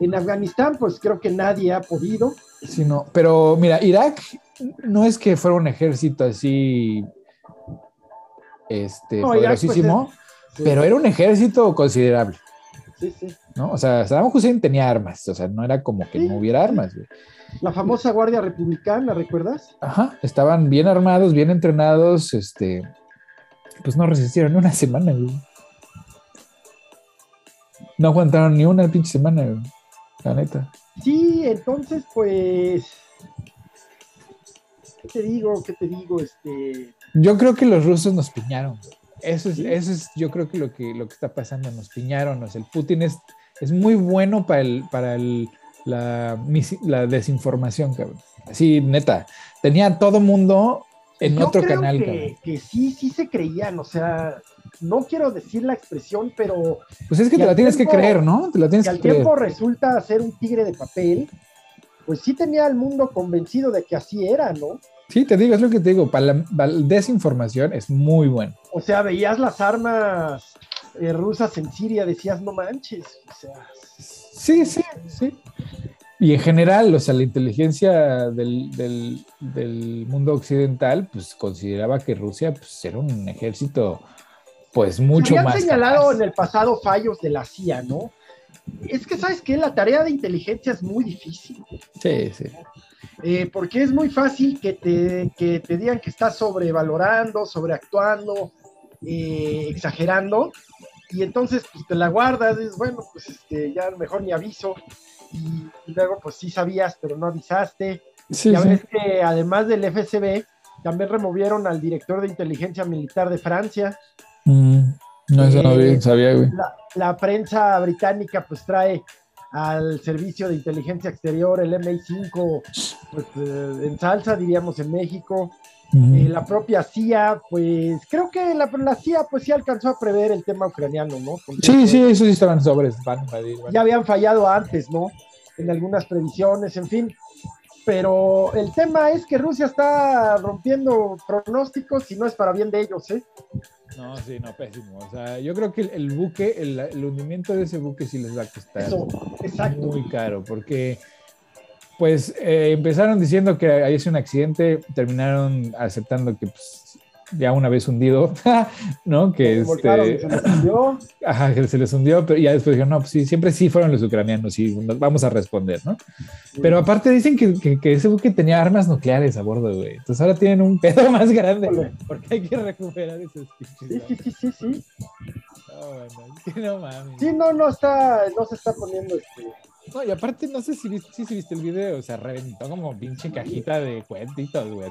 en Afganistán, pues creo que nadie ha podido. Sí, no, pero mira, Irak no es que fuera un ejército así, este, pues, poderosísimo, pero era un ejército considerable. Sí, sí. ¿no? O sea, Saddam Hussein tenía armas, o sea, no era como que no hubiera armas. La famosa Guardia Republicana, ¿recuerdas? Ajá, estaban bien armados, bien entrenados, este, pues no resistieron una semana, No aguantaron ni una pinche semana, la neta. Sí, entonces, pues, ¿qué te digo? ¿Qué te digo? Este... Yo creo que los rusos nos piñaron. Eso es, eso es yo creo que lo, que lo que está pasando, nos piñaron. O sea, el Putin es, es muy bueno para, el, para el, la, la desinformación, cabrón. Así, neta. Tenía todo mundo en otro canal. Que, que sí, sí se creían, o sea, no quiero decir la expresión, pero. Pues es que te la tienes que creer, ¿no? Te la tienes que al tiempo resulta ser un tigre de papel, pues sí tenía al mundo convencido de que así era, ¿no? Sí, te digo, es lo que te digo, para la, desinformación es muy bueno. O sea, veías las armas eh, rusas en Siria, decías, no manches, o sea. Sí, sí, sí. Y en general, o sea, la inteligencia del, del, mundo occidental, pues consideraba que Rusia pues, era un ejército, pues mucho más. Han señalado en el pasado fallos de la CIA, ¿no? Es que, ¿sabes qué? La tarea de inteligencia es muy difícil. Sí, sí. Eh, porque es muy fácil que te, que te digan que estás sobrevalorando, sobreactuando, eh, exagerando, y entonces pues, te la guardas, dices, bueno, pues este, ya mejor ni aviso, y, luego pues sí sabías, pero no avisaste. ya ves que además del FSB, también removieron al director de inteligencia militar de Francia. Mm, no, eso no eh, sabía, güey. La, prensa británica pues trae al servicio de inteligencia exterior, el MI5, pues eh, en salsa, diríamos, en México. Eh, la propia CIA, pues creo que la, la, CIA pues sí alcanzó a prever el tema ucraniano, ¿no? sí, sí, eso sí estaban sobres, Ya habían fallado antes, ¿no? En algunas previsiones, en fin. Pero el tema es que Rusia está rompiendo pronósticos y no es para bien de ellos, ¿eh? No, sí, no, pésimo. O sea, yo creo que el, buque, el, hundimiento de ese buque sí les va a costar muy caro, porque pues eh, empezaron diciendo que hay un accidente, terminaron aceptando que pues, ya una vez hundido, [laughs] ¿no? Que, este, se les hundió. [laughs] ajá, que se les hundió, pero ya después dijeron, no, pues sí, siempre sí fueron los ucranianos y nos vamos a responder, ¿no? Pero aparte dicen que, que, que ese buque tenía armas nucleares a bordo, güey. Entonces ahora tienen un pedo [laughs] más grande, Híjole. porque hay que recuperar esos pinches Sí, sí, sí, sí, sí. No, bueno, es que no mames. Sí, no, no está, no se está poniendo este. No, y aparte, no sé si viste, sí, sí viste el video, o sea, reventó como pinche cajita de cuentitos, güey.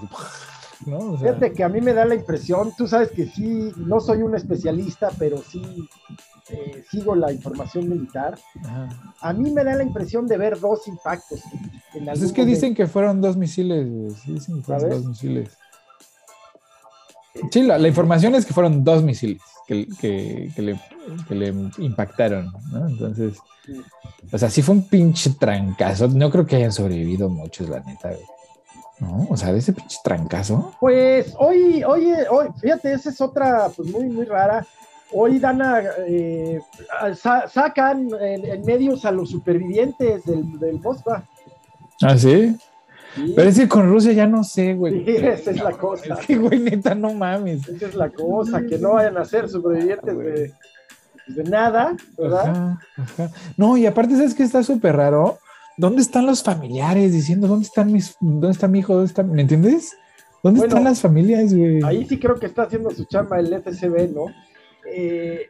¿No? O sea, Fíjate que a mí me da la impresión, tú sabes que sí, no soy un especialista, pero sí eh, sigo la información militar. ajá. A mí me da la impresión de ver dos impactos. En Pues es que dicen que fueron dos misiles. Sí, dicen que fueron dos misiles. Sí, la, la información es que fueron dos misiles que, que, que le, que le impactaron, ¿no? Entonces, Sí. o sea, sí fue un pinche trancazo. No creo que hayan sobrevivido muchos, la neta, güey. ¿No? O sea, de ese pinche trancazo. Pues hoy, oye, hoy, fíjate, esa es otra, pues muy, muy rara. Hoy dan a, eh, sa- sacan en, en medios a los supervivientes del, del Moskva. Ah, sí. Sí, Pero es que con Rusia ya no sé, güey. Sí, esa es la cosa. Es que, güey, neta, no mames. esa es la cosa, que no vayan a ser supervivientes de, de nada, ¿verdad? Ajá, ajá. No, y aparte, ¿sabes qué está súper raro? ¿Dónde están los familiares diciendo dónde están mis, dónde está mi hijo? ¿Dónde está? ¿Me entiendes? ¿Dónde Bueno, están las familias, güey? Ahí sí creo que está haciendo su chamba el FCB, ¿no? Eh,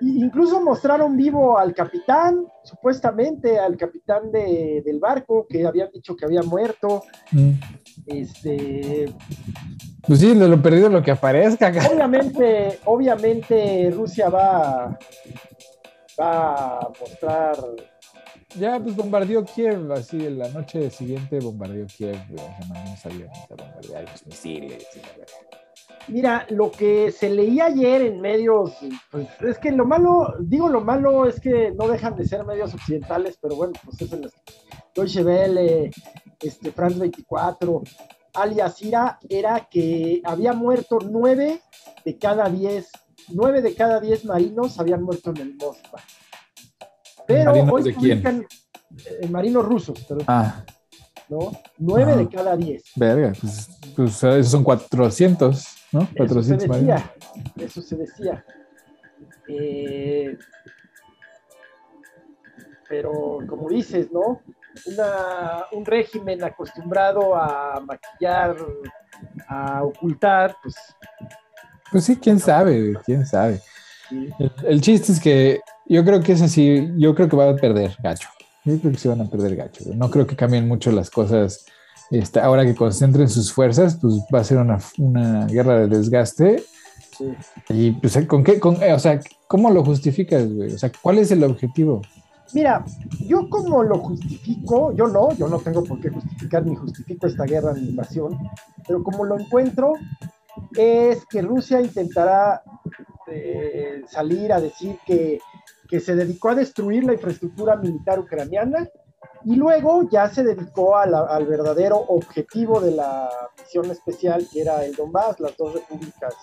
incluso mostraron vivo al capitán, supuestamente al capitán de- del barco, que habían dicho que había muerto. Mm. Este, Pues sí, de lo perdido lo que aparezca. obviamente, obviamente Rusia va, va a mostrar. Ya, pues bombardeó Kiev, así, en la noche siguiente bombardeó Kiev, mandó unos aviones a bombardear los misiles. Mira, lo que se leía ayer en medios, pues es que lo malo, digo lo malo es que no dejan de ser medios occidentales, pero bueno, pues es el Deutsche Welle, este, France 24, Al Jazeera, era que había muerto nueve de cada diez, nueve de cada diez marinos habían muerto en el Moskva. Pero ¿Marinos hoy de quién? publican, eh, marinos rusos, pero, Ah, ¿no? Nueve Ajá. de cada diez. verga, pues, pues esos son 400, ¿no? Eso se 400 marinos. decía, eso se decía. Eh, pero como dices, ¿no? Una, un régimen acostumbrado a maquillar, a ocultar, pues Pues sí, quién sabe, quién sabe. sí. El, el chiste es que yo creo que es así, yo creo que va a perder gacho. Yo creo que se van a perder gacho. No creo que cambien mucho las cosas. Este, ahora que concentren sus fuerzas, pues va a ser una, una guerra de desgaste. sí. Y pues, ¿con qué? Con, eh, o sea, ¿cómo lo justificas, güey? O sea, ¿cuál es el objetivo? Mira, yo como lo justifico, yo no, yo no tengo por qué justificar ni justifico esta guerra ni invasión, pero como lo encuentro es que Rusia intentará eh, salir a decir que, que se dedicó a destruir la infraestructura militar ucraniana y luego ya se dedicó a la- al verdadero objetivo de la misión especial que era el Donbass, las dos repúblicas.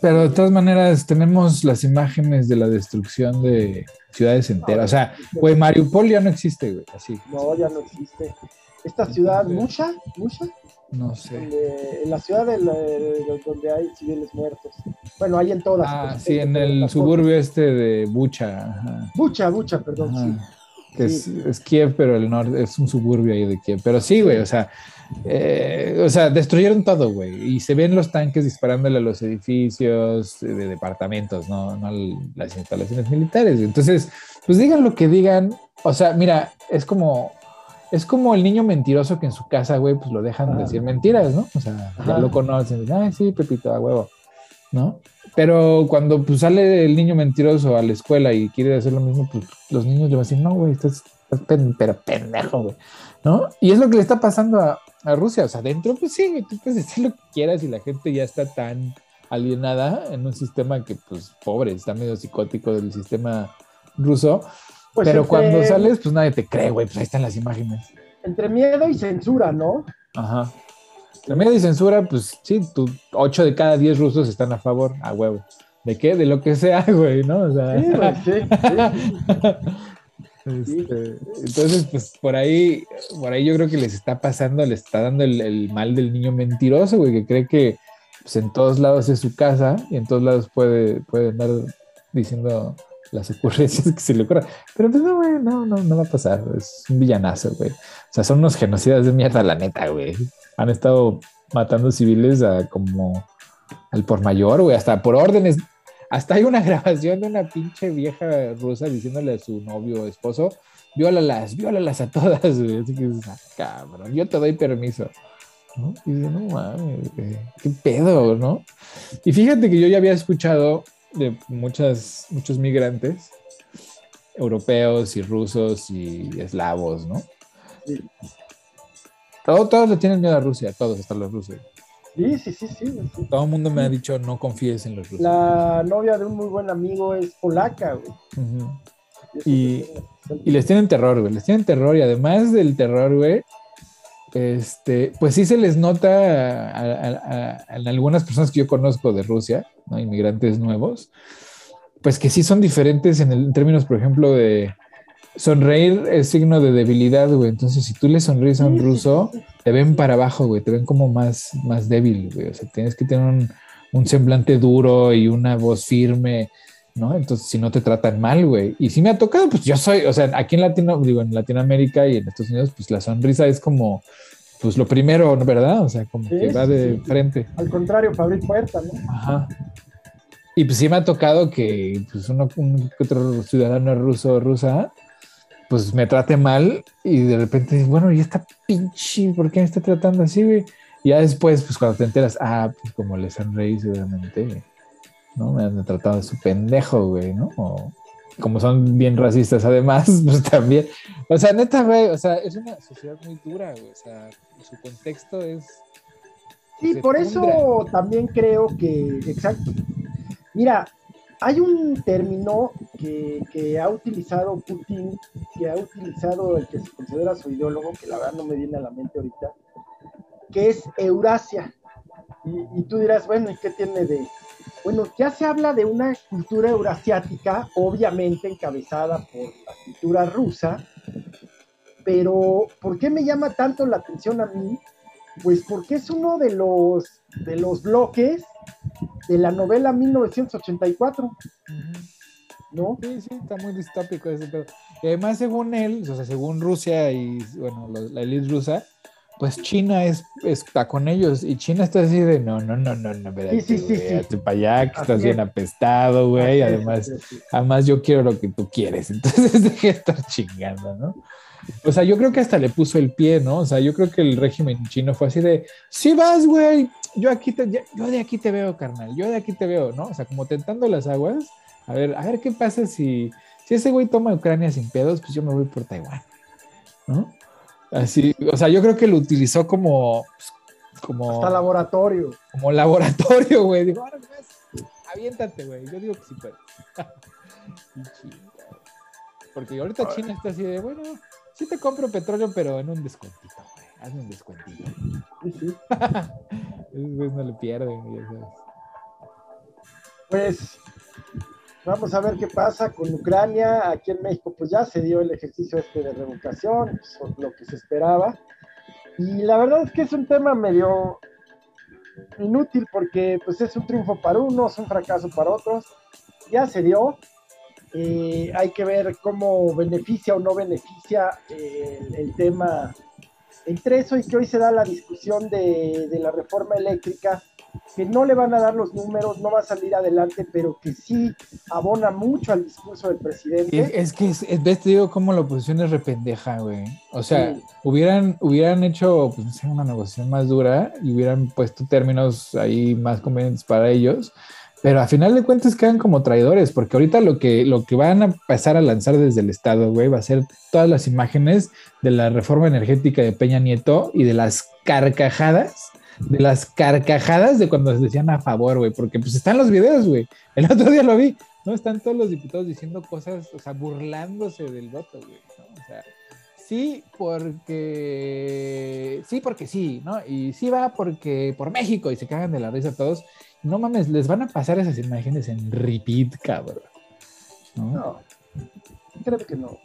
Pero de todas maneras, tenemos las imágenes de la destrucción de ciudades enteras. O sea, güey, Mariupol ya no existe, güey. Así. No, ya no existe. Esta ciudad, Musha, Musha, No sé. donde- en la ciudad de la- de- donde hay civiles muertos. Bueno, hay en todas. Ah, sí, en el suburbio este de Bucha. Ajá. Bucha, Bucha, perdón, Ajá. sí. Que Sí. es, es Kiev, pero el norte es un suburbio ahí de Kiev. Pero sí, güey, o sea, eh, o sea, destruyeron todo, güey. Y se ven los tanques disparándole a los edificios de departamentos, no, no las instalaciones militares. Entonces, pues digan lo que digan. O sea, mira, es como, es como el niño mentiroso que en su casa, güey, pues lo dejan Ajá. decir mentiras, ¿no? O sea, ya lo conocen. Ay, sí, Pepito, a huevo, ¿no? Pero cuando pues, sale el niño mentiroso a la escuela y quiere hacer lo mismo, pues los niños le van a decir, no, güey, estás, estás pen- pero pendejo, güey, ¿no? Y es lo que le está pasando a, a Rusia. O sea, dentro, pues sí, güey, tú puedes decir lo que quieras y la gente ya está tan alienada en un sistema que, pues, pobre, está medio psicótico del sistema ruso. Pues pero entre- cuando sales, pues nadie te cree, güey, pues ahí están las imágenes. Entre miedo y censura, ¿no? Ajá. La media de censura, pues sí, tú, 8 de cada 10 rusos están a favor, a huevo. ¿De qué? De lo que sea, [laughs] güey, ¿no? O sea, Sí, güey, sí, [laughs] sí. Este, entonces, pues por ahí, por ahí yo creo que les está pasando, les está dando el, el mal del niño mentiroso, güey, que cree que, pues en todos lados es su casa y en todos lados puede, puede andar diciendo las ocurrencias que se le ocurran. Pero pues no, güey, no, no, no va a pasar. Es un villanazo, güey. O sea, son unos genocidas de mierda, la neta, güey. Han estado matando civiles a como al por mayor, güey, hasta por órdenes. Hasta hay una [laughs] grabación de una pinche vieja rusa diciéndole a su novio o esposo, viólalas, viólalas a todas, güey. Así que, ah, cabrón, yo te doy permiso. ¿no? Y dice, no mames, qué pedo, ¿no? Y fíjate que yo ya había escuchado de muchas, muchos migrantes europeos y rusos y eslavos, ¿no? Sí. todos le tienen miedo a Rusia, todos, hasta los rusos. Sí, sí, sí, sí. Todo el mundo me ha dicho no confíes en los rusos. La novia de un muy buen amigo es polaca, güey. y, y, les tienen terror, güey. Les tienen terror y además del terror, güey, este, pues sí se les nota a, algunas personas que yo conozco de Rusia, ¿no? inmigrantes nuevos, pues que sí son diferentes en, el, términos, por ejemplo, de sonreír es signo de debilidad, güey. Entonces, si tú le sonríes a un ruso, te ven para abajo, güey, te ven como más, más débil, güey. O sea, tienes que tener un, un semblante duro y una voz firme ¿no? Entonces, si no te tratan mal, güey. Y si me ha tocado, pues yo soy, o sea, aquí en Latino, digo, en Latinoamérica y en Estados Unidos, pues la sonrisa es como, pues lo primero, ¿verdad? O sea, como que va de frente. Al contrario, para abrir puertas, ¿no? Ajá. Y pues sí me ha tocado que, pues uno, un otro ciudadano ruso o rusa, pues me trate mal y de repente, bueno, y esta pinche, ¿por qué me está tratando así, güey? Y ya después, pues cuando te enteras, ah, pues como le sonreí seguramente, ¿no? Me han tratado de su pendejo, güey, ¿no? O, como son bien racistas además, [laughs] pues también. O sea, neta, güey, o sea, es una sociedad muy dura, güey. O sea, su contexto es... Sí, por eso también creo que, exacto. Mira, hay un término que, que, ha utilizado Putin, que ha utilizado el que se considera su ideólogo, que la verdad no me viene a la mente ahorita, que es Eurasia. Y, y tú dirás, bueno, ¿y qué tiene de, bueno, ya se habla de una cultura eurasiática, obviamente encabezada por la cultura rusa, pero ¿por qué me llama tanto la atención a mí? Pues porque es uno de los, de los bloques de la novela 1984. ¿No? Sí, sí, está muy distópico ese pedo. Y además, según él, o sea, según Rusia y, bueno, la élite rusa, pues China es, está con ellos y China está así de no, no, no, no, no, espérate, sí, sí, sí, para allá que estás bien apestado, güey, además, además yo quiero lo que tú quieres, [laughs] entonces deje de estar chingando, ¿no? O sea, yo creo que hasta le puso el pie, ¿no? O sea, yo creo que el régimen chino fue así de, sí vas, güey, yo aquí te, yo de aquí te veo, carnal, yo de aquí te veo, ¿no? O sea, como tentando las aguas, a ver, a ver qué pasa si, si ese güey toma Ucrania sin pedos, pues yo me voy por Taiwán, ¿no? Así, o sea, yo creo que lo utilizó como. como Hasta laboratorio. Como laboratorio, güey. Digo, ahora pues, aviéntate, güey. Yo digo que sí puede. [laughs] Porque ahorita China está así de, bueno, sí te compro petróleo, pero en un descuentito, güey. Hazme un descuentito. [laughs] Esos no le pierden, ya sabes. Pues Vamos a ver qué pasa con Ucrania. Aquí en México, pues ya se dio el ejercicio este de revocación, pues, lo que se esperaba. Y la verdad es que es un tema medio inútil porque pues es un triunfo para unos, un fracaso para otros. Ya se dio. Eh, hay que ver cómo beneficia o no beneficia eh, el, tema entre eso y que hoy se da la discusión de, de la reforma eléctrica que no le van a dar los números, no va a salir adelante, pero que sí abona mucho al discurso del presidente. Es, que, es, ves, te digo cómo la oposición es rependeja, güey. O sea, hubieran, hubieran hecho pues, una negociación más dura y hubieran puesto términos ahí más convenientes para ellos. Pero a final de cuentas quedan como traidores, porque ahorita lo que, lo que van a empezar a lanzar desde el Estado, güey, va a ser todas las imágenes de la reforma energética de Peña Nieto y de las carcajadas de las carcajadas de cuando se decían a favor, güey, porque pues están los videos, güey. El otro día lo vi, ¿no? Están todos los diputados diciendo cosas, o sea, burlándose del voto, güey, ¿no? O sea, sí porque, sí porque sí, ¿no? Y sí va porque, por México, y se cagan de la risa todos. No mames, les van a pasar esas imágenes en repeat, cabrón. No, no creo que no.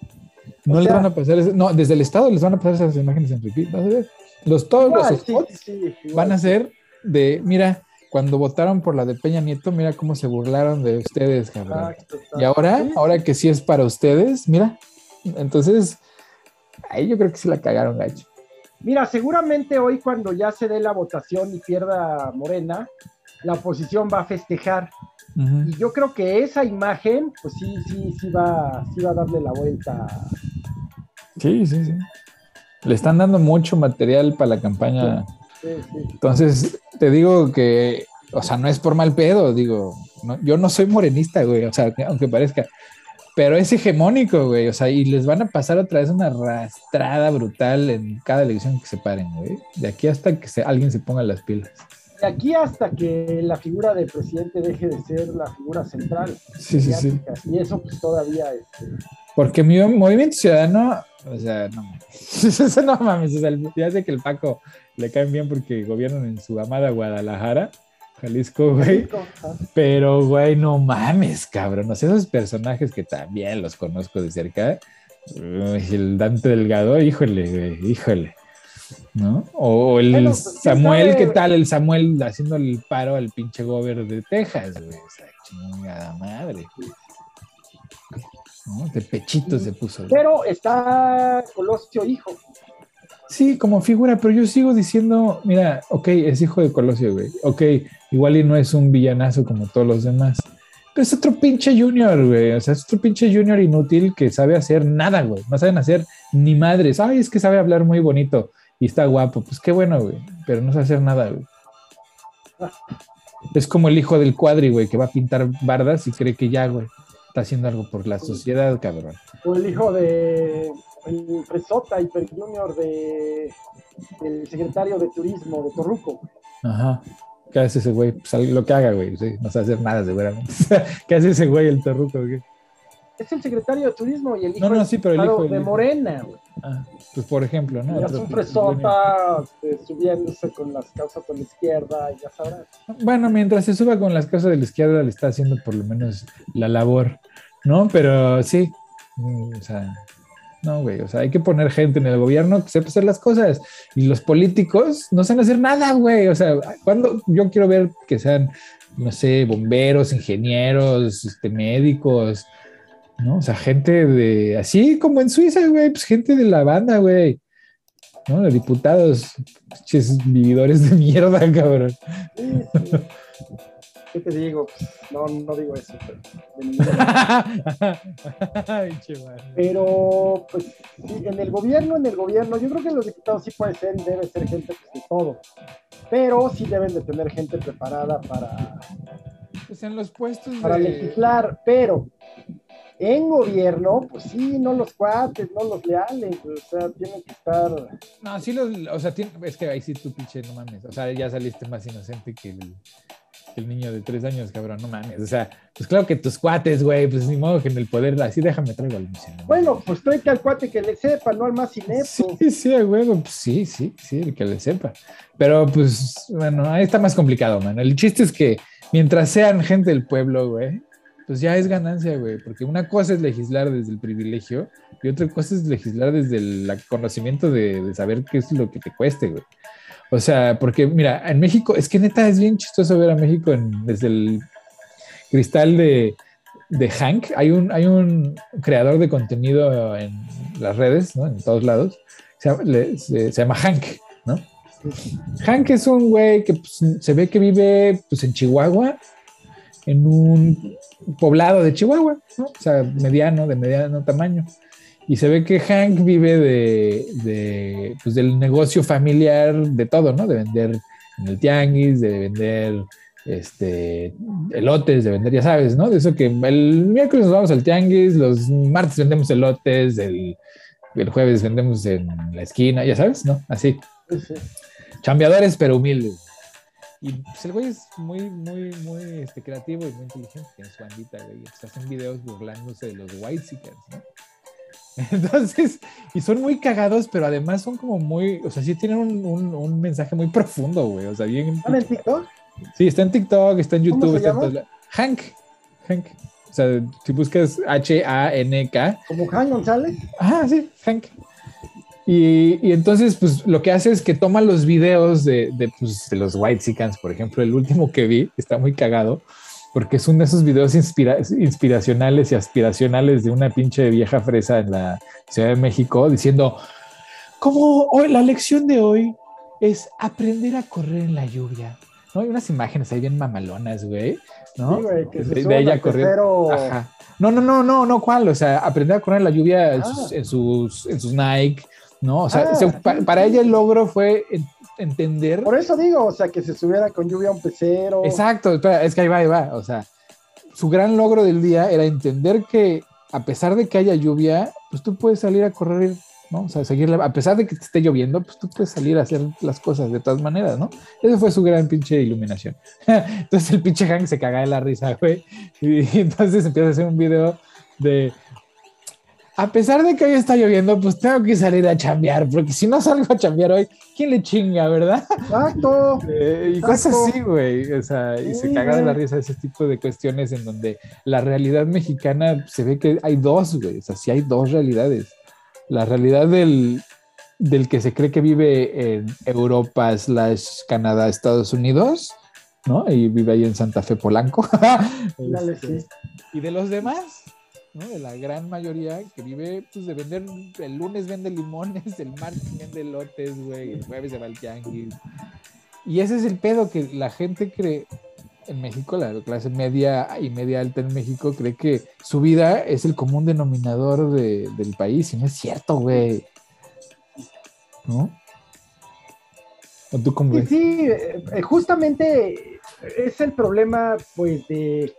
No les van a pasar, no, desde el Estado les van a pasar esas imágenes en repeat, ¿vas a ver? Los todos los spots van a ser de, mira, cuando votaron por la de Peña Nieto, mira cómo se burlaron de ustedes, cabrón. Exacto, Y ahora, ahora que sí es para ustedes, mira. Entonces, ahí yo creo que sí la cagaron, gacho. Mira, seguramente hoy cuando ya se dé la votación y pierda Morena, la oposición va a festejar. Y yo creo que esa imagen, pues sí, sí, sí va, sí va a darle la vuelta. Sí, sí, sí. Le están dando mucho material para la campaña. Sí, sí. Entonces, te digo que, o sea, no es por mal pedo, digo, no- yo no soy morenista, güey, o sea, que- aunque parezca, pero es hegemónico, güey, o sea, y les van a pasar otra vez una arrastrada brutal en cada elección que se paren, güey, de aquí hasta que se- alguien se ponga las pilas. De aquí hasta que la figura del presidente deje de ser la figura central. Sí, sí, sí. Y eso pues todavía este, Porque mi movimiento ciudadano, o sea, no mames, [laughs] eso no mames, o sea, ya sé que el Paco le caen bien porque gobiernan en su amada Guadalajara, Jalisco, güey. Pero, güey, no mames, cabrón. O sea, esos personajes que también los conozco de cerca. el Dante Delgado, híjole, güey, híjole. ¿No? O el Bueno, pues, Samuel, sabe. ¿qué tal? El Samuel haciendo el paro al pinche gober de Texas, güey. O sea, chingada madre. ¿No? De pechito se puso. Pero está Colosio hijo. Sí, como figura, pero yo sigo diciendo, mira, ok, es hijo de Colosio, güey. Ok, igual y no es un villanazo como todos los demás. Pero es otro pinche junior, güey. O sea, es otro pinche junior inútil que sabe hacer nada, güey. No saben hacer ni madres. Ay, es que sabe hablar muy bonito y está guapo. Pues qué bueno, güey. Pero no sabe hacer nada, güey. Es como el hijo del cuadri, güey, que va a pintar bardas y cree que ya, güey, está haciendo algo por la sociedad, cabrón. O el hijo de el Fresota Hiper Junior de el secretario de turismo de Torruco. Ajá. ¿Qué hace ese güey? Pues lo que haga, güey. sí, no sabe hacer nada, seguramente. [laughs] ¿Qué hace ese güey, el terruco? güey? Es el secretario de turismo y el hijo No, no, sí, pero el diputado hijo del de hijo. Morena. güey. Ah, pues por ejemplo, ¿no? Es un Fresota este, subiéndose con las causas de la izquierda, y ya sabrás. Bueno, mientras se suba con las cosas de la izquierda, le está haciendo por lo menos la labor, ¿no? Pero sí, mm, o sea, no, güey, o sea, hay que poner gente en el gobierno que sepa hacer las cosas. Y los políticos no saben hacer nada, güey. O sea, cuando yo quiero ver que sean, no sé, bomberos, ingenieros, este, médicos, ¿no? O sea, gente de, así como en Suiza, güey, pues gente de la banda, güey. ¿No? De diputados, pinches vividores de mierda, [laughs] cabrón. Sí, sí. ¿Qué te digo? Pues, no, no digo eso. Pero. [laughs] Pero, pues, sí, en el gobierno, en el gobierno, yo creo que los diputados sí puede ser y debe ser gente pues, de todo. Pero sí deben de tener gente preparada para, Pues en los puestos para de... legislar. Pero en gobierno, pues sí, no los cuates, no los leales. O sea, tienen que estar. No, sí los, o sea, tiene- es que ahí sí tú pinche, no mames. O sea, ya saliste más inocente que el, que el niño de tres años, cabrón, no mames. O sea, pues claro que tus cuates, güey, pues ni modo que en el poder, así déjame traigo al Luciano. Bueno, pues tráete al cuate que le sepa, no al más inepto. Sí, sí, huevo, pues sí, sí, sí, el que le sepa. Pero pues, bueno, ahí está más complicado, man. El chiste es que mientras sean gente del pueblo, güey, pues ya es ganancia, güey. Porque una cosa es legislar desde el privilegio y otra cosa es legislar desde el conocimiento de, de saber qué es lo que te cueste, güey. O sea, porque mira, en México, es que neta es bien chistoso ver a México en- desde el cristal de, de Hank. Hay un, hay un creador de contenido en las redes, ¿no? En todos lados. Se llama, le- se- se llama Hank, ¿no? Hank es un güey que pues, se ve que vive pues, en Chihuahua, en un poblado de Chihuahua, ¿no? O sea, mediano, de mediano tamaño. Y se ve que Hank vive de, de, pues, del negocio familiar de todo, ¿no? De vender en el tianguis, de vender este, elotes, de vender, ya sabes, ¿no? De eso que el miércoles nos vamos al tianguis, los martes vendemos elotes, el, el jueves vendemos en la esquina, ya sabes, ¿no? Así. Sí, sí. Chambeadores, pero humildes. Y pues, el güey es muy, muy, muy este, creativo y muy inteligente. Tiene su bandita, güey. pues, hacen videos burlándose de los White ¿no? [laughs] Entonces, y son muy cagados, pero además son como muy, o sea, sí tienen un, un- un mensaje muy profundo, güey. O sea, bien. ¿Están en TikTok? Sí, está en TikTok, está en ¿Cómo YouTube, se está en llama? todos lados. Hank. Hank. O sea, si buscas H-A-N-K. ¿Como Juan González? Ah, sí, Hank. Y, entonces, pues lo que hace es que toma los videos de, de, pues, de los White Sicans, por ejemplo, el último que vi, está muy cagado, porque es uno de esos videos inspiracionales y aspiracionales de una pinche vieja fresa en la Ciudad de México diciendo, como hoy, la lección de hoy es aprender a correr en la lluvia. ¿no? Hay unas imágenes ahí bien mamalonas, güey, ¿no? de, ella corriendo. No, no, no, no, no, ¿cuál? O sea, aprender a correr en la lluvia en, sus, ah. en, sus, Nike, ¿no? O sea, ah, para, ella el logro fue entender. Por eso digo, o sea, que se subiera con lluvia a un pecero. Exacto, es que ahí va, ahí va. O sea, su gran logro del día era entender que a pesar de que haya lluvia, pues tú puedes salir a correr ¿no? O sea, seguir, a pesar de que te esté lloviendo, pues tú puedes salir a hacer las cosas de todas maneras, ¿no? Esa fue su gran pinche iluminación. [laughs] entonces el pinche Hank se caga de la risa, güey. Y, entonces empieza a hacer un video de, a pesar de que hoy está lloviendo, pues tengo que salir a chambear, porque si no salgo a chambear hoy, ¿quién le chinga, verdad? Exacto. Eh, y cosas así, güey. O sea, y se caga de la risa ese tipo de cuestiones en donde la realidad mexicana se ve que hay dos, güey. O sea, sí hay dos realidades la realidad del, que se cree que vive en Europa, slash Canadá, Estados Unidos, ¿no? Y vive ahí en Santa Fe Polanco. [laughs] Este, y de los demás, ¿no? De la gran mayoría que vive, pues de vender, el lunes vende limones, el martes vende lotes, güey, el jueves se va al Y ese es el pedo que la gente cree, en México, la clase media y media alta en México cree que su vida es el común denominador del país y no es cierto, güey. ¿No? ¿Tú cómo ves? Sí, eh, justamente es el problema, pues, de,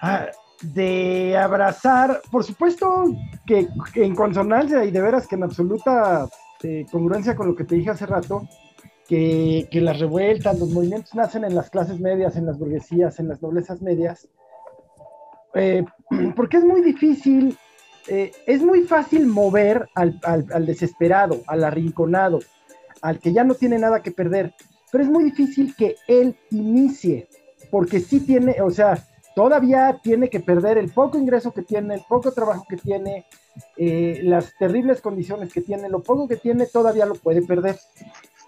ah, de abrazar, por supuesto que, en consonancia y de veras que en absoluta eh, congruencia con lo que te dije hace rato, que, las revueltas, los movimientos nacen en las clases medias, en las burguesías, en las noblezas medias, eh, [clears throat] porque es muy difícil, eh, es muy fácil mover al, desesperado, al arrinconado, al que ya no tiene nada que perder, pero es muy difícil que él inicie, porque sí tiene, o sea, todavía tiene que perder el poco ingreso que tiene, el poco trabajo que tiene, eh, las terribles condiciones que tiene, lo poco que tiene, todavía lo puede perder.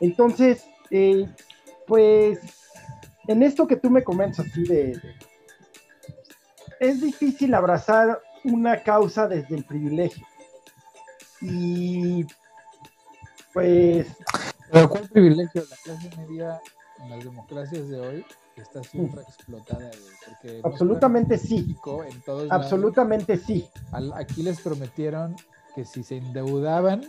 Entonces, eh, pues, en esto que tú me comentas así de, es difícil abrazar una causa desde el privilegio. Y pues... Pero ¿cuál privilegio? La clase media en las democracias de hoy está siempre explotada. Porque absolutamente sí. absolutamente sí. Aquí les prometieron que si se endeudaban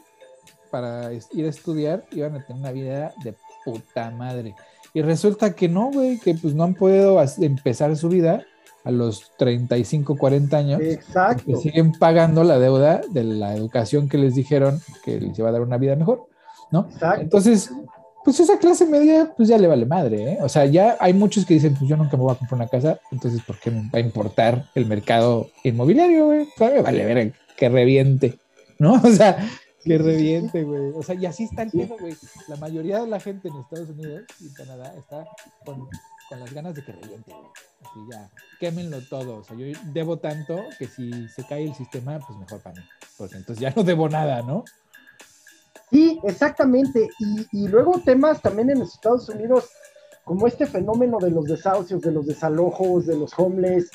para ir a estudiar iban a tener una vida de puta madre. Y resulta que no, güey, que pues no han podido empezar su vida a los 35, 40 años. Exacto. Que siguen pagando la deuda de la educación que les dijeron que les iba a dar una vida mejor, ¿no? Exacto. Entonces, pues esa clase media, pues ya le vale madre, ¿eh? O sea, ya hay muchos que dicen, pues yo nunca me voy a comprar una casa, entonces, ¿por qué me va a importar el mercado inmobiliario, güey? Pues me vale ver que reviente, ¿no? [laughs] O sea, que reviente, güey. O sea, y así está el pedo, güey. La mayoría de la gente en Estados Unidos y Canadá está con, las ganas de que reviente, güey. Así ya, quémenlo todo. O sea, yo debo tanto que si se cae el sistema, pues mejor para mí. Porque entonces ya no debo nada, ¿no? Sí, exactamente. Y, y luego temas también en los Estados Unidos, como este fenómeno de los desahucios, de los desalojos, de los homeless,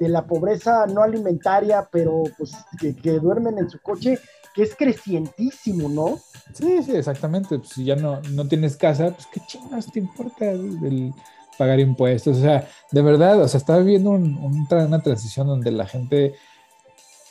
de la pobreza no alimentaria, pero pues que, duermen en su coche que es crecientísimo, ¿no? Sí, sí, exactamente. Pues, si ya no, no tienes casa, pues qué chingas te importa el, pagar impuestos. O sea, de verdad, o sea, está viviendo una transición donde la gente,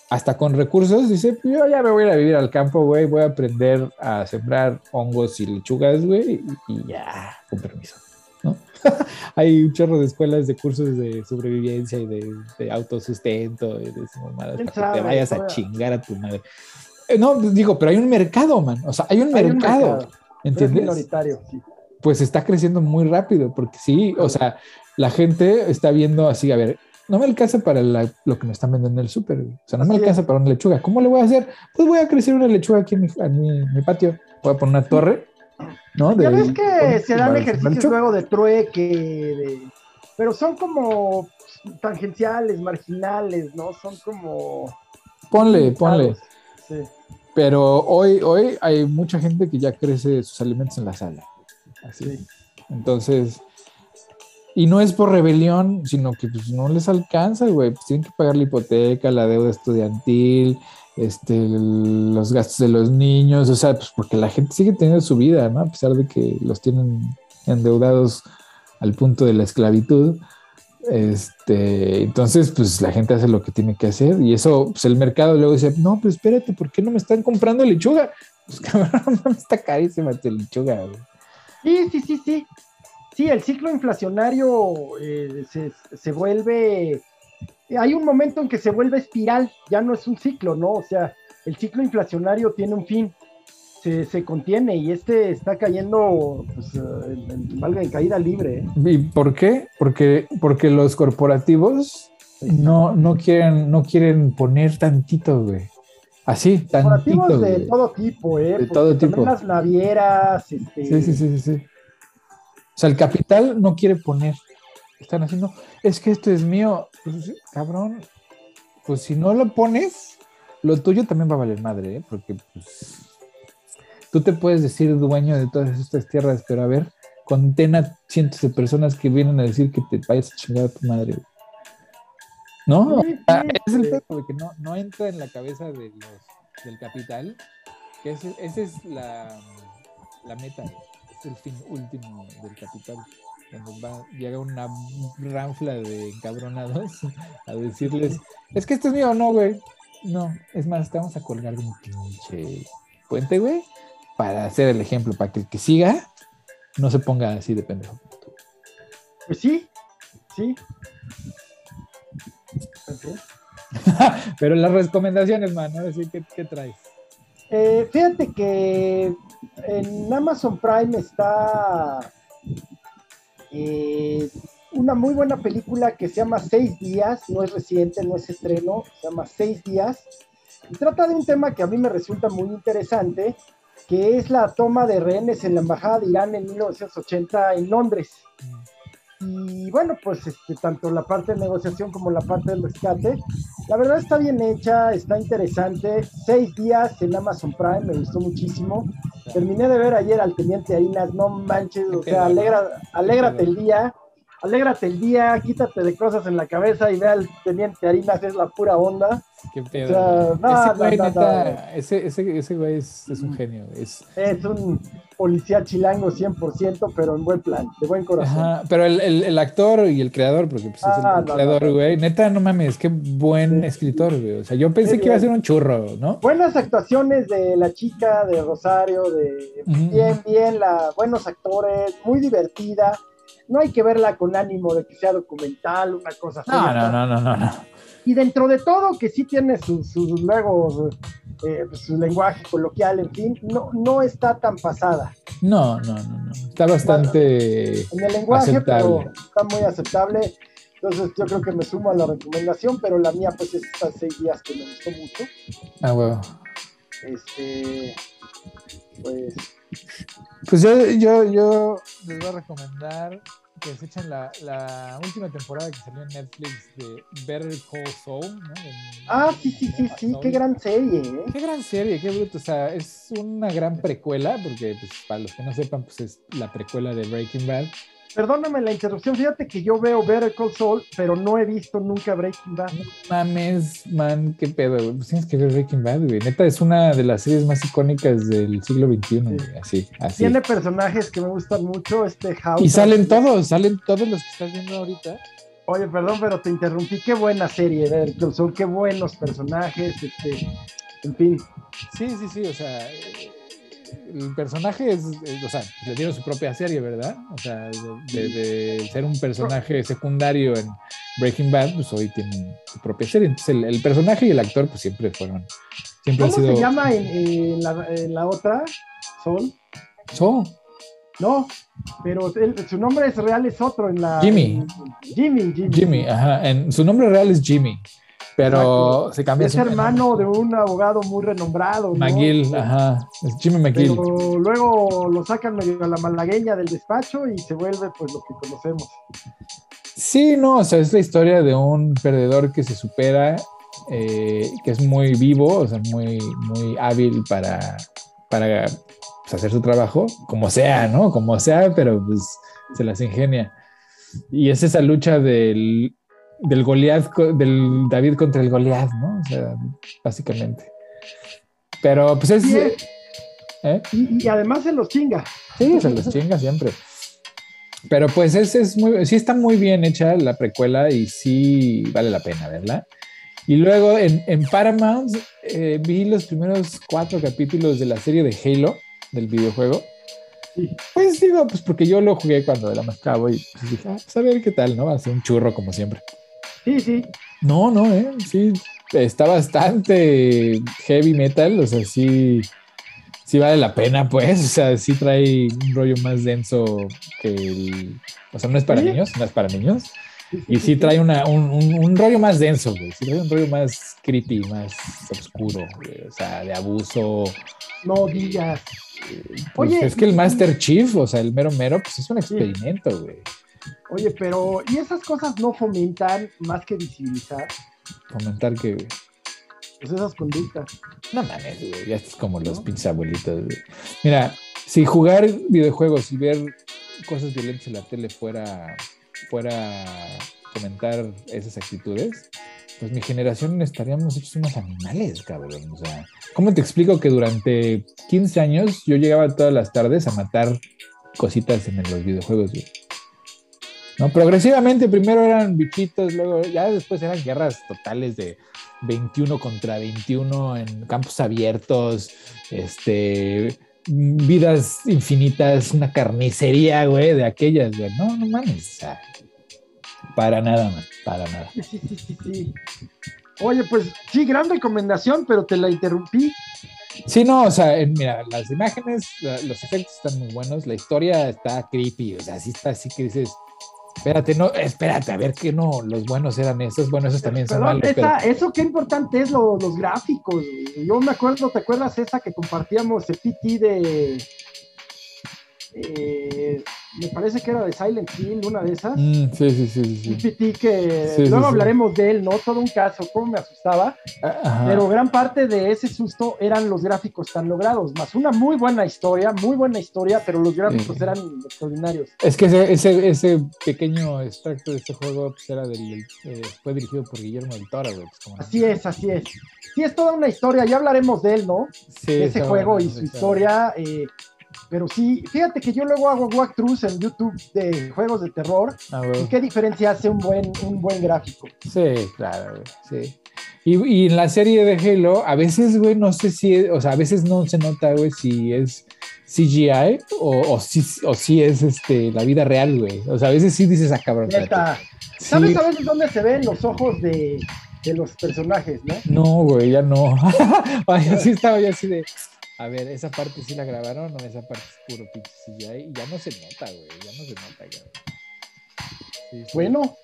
hasta con recursos, dice, pues, yo ya me voy a ir a vivir al campo, güey, voy a aprender a sembrar hongos y lechugas, güey, y, ya, con permiso. ¿no? [laughs] Hay un chorro de escuelas de cursos de sobrevivencia y de, autosustento y de para que te vayas a chingar a tu madre. Eh, no, digo, pero hay un mercado, man. O sea, hay un mercado. ¿Entiendes? minoritario, Pues está creciendo muy rápido, porque sí, o sea, la gente está viendo así, a ver, no me alcanza para lo que me están vendiendo en el súper. O sea, no me alcanza para una lechuga. ¿Cómo le voy a hacer? Pues voy a crecer una lechuga aquí en mi, patio. Voy a poner una torre. ¿no? ya ves que se dan ejercicios luego de trueque, pero son como tangenciales, marginales, ¿no? Son como... Ponle, ponle. Pero hoy, hoy hay mucha gente que ya crece sus alimentos en la sala. Así. Entonces, y no es por rebelión, sino que pues, no les alcanza, güey. Pues tienen que pagar la hipoteca, la deuda estudiantil, este, los gastos de los niños, o sea, pues porque la gente sigue teniendo su vida, ¿no? A pesar de que los tienen endeudados al punto de la esclavitud. Este, entonces, pues la gente hace lo que tiene que hacer y eso, pues el mercado luego dice, no, pues espérate, ¿por qué no me están comprando lechuga? [laughs] Pues cabrón, está carísima tu lechuga. Sí, sí, sí, sí. Sí, el ciclo inflacionario eh, se, se, vuelve, hay un momento en que se vuelve espiral, ya no es un ciclo, ¿no? O sea, el ciclo inflacionario tiene un fin se, contiene y este está cayendo pues, en, valga en caída libre. ¿eh? ¿Y por qué? Porque, porque los corporativos no, no, quieren, no quieren poner tantito, güey. Así, tantito. Corporativos de todo tipo, ¿eh? De todo tipo. Las navieras. Este... Sí, sí, sí, sí. Sea, el capital no quiere poner. Están haciendo, es que esto es mío. Pues, cabrón, pues si no lo pones, lo tuyo también va a valer madre, ¿eh? Porque pues tú te puedes decir dueño de todas estas tierras, pero a ver, contena cientos de personas que vienen a decir que te vayas a chingar a tu madre. ¿No? es el pedo, que no, no, entra en la cabeza de los, del capital, que esa es la, la meta, es el fin último del capital donde va, llega una ranfla de encabronados a decirles, es que esto es mío, no, güey. No, es más, te vamos a colgar de un pinche puente, güey, para hacer el ejemplo, para que el que siga no se ponga así de pendejo. Pues sí, sí. [laughs] Pero las recomendaciones, man, ¿no? ¿qué, qué traes? Eh, fíjate que en Amazon Prime está eh, una muy buena película que se llama Seis Días, no es reciente, no es estreno, se llama Seis Días. Y trata de un tema que a mí me resulta muy interesante, que es la toma de rehenes en la Embajada de Irán en 1980 en Londres. Y bueno, pues este, tanto la parte de negociación como la parte del rescate, la verdad está bien hecha, está interesante. Seis días en Amazon Prime, me gustó muchísimo. Terminé de ver ayer al Teniente Harinas, no manches, o sea, alegra, alégrate el día alégrate el día, quítate de cosas en la cabeza y ve al teniente Harinas, es la pura onda. Qué pedo. ese, güey, neta, ese, ese, ese, güey es, es, un genio. Es... es un policía chilango 100%, pero en buen plan, de buen corazón. Ajá, pero el, el, el, actor y el creador, porque pues, es el, ah, creador, güey, neta, no mames, qué buen escritor, güey. O sea, yo pensé que iba a ser un churro, ¿no? Buenas actuaciones de la chica, de Rosario, de bien, bien, la, buenos actores, muy divertida no hay que verla con ánimo de que sea documental, una cosa así. No, no, no, no, no, Y dentro de todo, que sí tiene sus su, luego eh, su lenguaje coloquial, en fin, no, no está tan pasada. No, no, no, no. Está bastante en el lenguaje, aceptable. Pero está muy aceptable. Entonces yo creo que me sumo a la recomendación, pero la mía pues es estas seis días que me gustó mucho. Ah, huevo. Este, pues pues yo, yo, yo les voy a recomendar que se echen la, la, última temporada que salió en Netflix de Better Call Saul. ¿no? ah, sí, sí, sí, sí, qué gran serie. ¿eh? Qué gran serie, qué bruto. O sea, es una gran precuela, porque pues, para los que no sepan, pues es la precuela de Breaking Bad perdóname la interrupción, fíjate que yo veo Better Call Saul, pero no he visto nunca Breaking Bad. No mames, man, qué pedo, Pues tienes que ver Breaking Bad, güey. Neta, es una de las series más icónicas del siglo XXI, güey. Así, así. Tiene personajes que me gustan mucho, este House. Y salen todos, salen todos los que estás viendo ahorita. Oye, perdón, pero te interrumpí. Qué buena serie, Better Call Saul, qué buenos personajes, este, en fin. Sí, sí, sí, o sea el personaje es, o sea, le dieron su propia serie, ¿verdad? O sea, de, ser un personaje secundario en Breaking Bad, pues hoy tiene su propia serie. Entonces, el, personaje y el actor, pues siempre fueron. Siempre ¿Cómo se llama en, la, otra? ¿Sol? ¿Sol? No, pero su nombre real es otro en la. Jimmy. Jimmy, Jimmy. Jimmy, ajá. En, su nombre real es Jimmy pero se cambia. Es hermano de un abogado muy renombrado. McGill, ajá, es Jimmy McGill. Pero luego lo sacan medio a la malagueña del despacho y se vuelve pues lo que conocemos. Sí, no, o sea, es la historia de un perdedor que se supera eh, que es muy vivo, o sea, muy, muy hábil para, para pues, hacer su trabajo, como sea, ¿no? Como sea, pero pues se las ingenia. Y es esa lucha del, del Goliath, del David contra el Goliath, ¿no? O sea, básicamente. Pero pues es... ¿eh? y, además se los chinga. Sí, se los chinga siempre. Pero pues es, es muy, sí está muy bien hecha la precuela y sí vale la pena verla. Y luego en, en Paramount eh, vi los primeros cuatro capítulos de la serie de Halo, del videojuego. Pues digo, pues porque yo lo jugué cuando era más cabo y pues dije, ah, pues a ver qué tal, ¿no? Ser un churro como siempre. Sí, sí. No, no, ¿eh? Sí, está bastante heavy metal, o sea, sí, sí vale la pena, pues, [laughs] o sea, sí trae un rollo más denso que el... O sea, no es para niños, no es para niños. Y sí trae una, un, un, rollo más denso, güey. Sí trae un rollo más creepy, más oscuro, O sea, de abuso. No digas. Pues Oye, es que el Master Chief, o sea, el mero mero, pues es un experimento, güey. Oye, pero ¿y esas cosas no fomentan más que visibilizar? ¿Fomentar qué, güey? Pues esas conductas. No mames, güey, ya es como los pinches abuelitos, güey. Mira, si jugar videojuegos y ver cosas violentas en la tele fuera, fuera fomentar esas actitudes, pues mi generación estaríamos hechos unos animales, cabrón. O sea, ¿cómo te explico que durante 15 años yo llegaba todas las tardes a matar cositas en los videojuegos, güey? ¿No? Progresivamente primero eran bichitos, luego ya después eran guerras totales de 21 contra 21 en campos abiertos, este, vidas infinitas, una carnicería, güey, de aquellas, güey. No, no mames, o sea, para nada, man, para nada. Sí, sí, sí, sí. Oye, pues sí, gran recomendación, pero te la interrumpí. Sí, no, o sea, mira, las imágenes, los efectos están muy buenos, la historia está creepy, o sea, así está, así que dices, Espérate, no, espérate, a ver que no, los buenos eran esos, bueno, esos también son malos. Eso qué importante es los gráficos. Yo me acuerdo, ¿te acuerdas esa que compartíamos el PT de eh, me parece que era de Silent Hill, una de esas. Mm, sí, sí, sí. sí. PT que luego hablaremos de él, ¿no? Todo un caso, cómo me asustaba. Pero gran parte de ese susto eran los gráficos tan logrados, más una muy buena historia, muy buena historia, pero los gráficos eran extraordinarios. Es que ese, ese, ese, pequeño extracto de este juego pues, era del, eh, fue dirigido por Guillermo del Toro. Pues, así es, así es. Sí, es toda una historia, ya hablaremos de él, ¿no? Sí, ese juego y su historia. Eh, pero sí, fíjate que yo luego hago walkthroughs en YouTube de juegos de terror. Ah, ¿Y qué diferencia hace un buen, un buen gráfico? Sí, claro, sí. Y, y, en la serie de Halo, a veces, güey, no sé si, o sea, a veces no se nota, güey, si es CGI o, o, si, o si es este, la vida real, güey. O sea, a veces sí dices, a ah, cabrón. ¿Sabes a veces dónde se ven los ojos de, de los personajes, no? No, güey, ya no. [laughs] Ay, así estaba yo así de a ver, esa parte sí la grabaron o esa parte es puro pinche CGI y ya no se nota, güey, ya no se nota, güey. Bueno,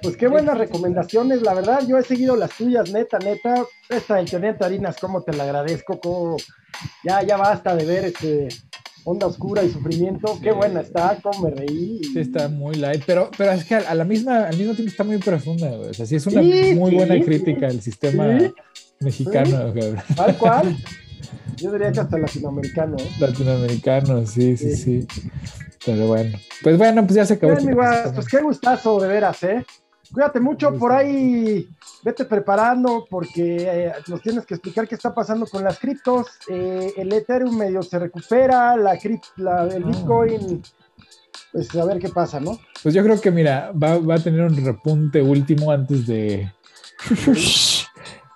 pues qué buenas recomendaciones, la verdad, yo he seguido las tuyas, neta, neta. Esta del Teniente Harinas, cómo te la agradezco, cómo ya, ya basta de ver este onda oscura y sufrimiento, qué buena está, cómo me reí. Sí, está muy light, pero, pero es que a la misma, al mismo tiempo está muy profunda, güey. O sea, sí es una muy buena crítica al sistema mexicano, güey. Tal cual. [laughs] Yo diría que hasta latinoamericano. ¿eh? Latinoamericano, sí, sí, sí, Pero bueno. Pues bueno, pues ya se acabó. Este pues qué gustazo, de veras, ¿eh? Cuídate mucho por ahí, vete preparando porque eh, nos tienes que explicar qué está pasando con las criptos. Eh, el Ethereum medio se recupera, la, la el ah. Bitcoin, pues a ver qué pasa, ¿no? Pues yo creo que mira, va, va a tener un repunte último antes de... [laughs]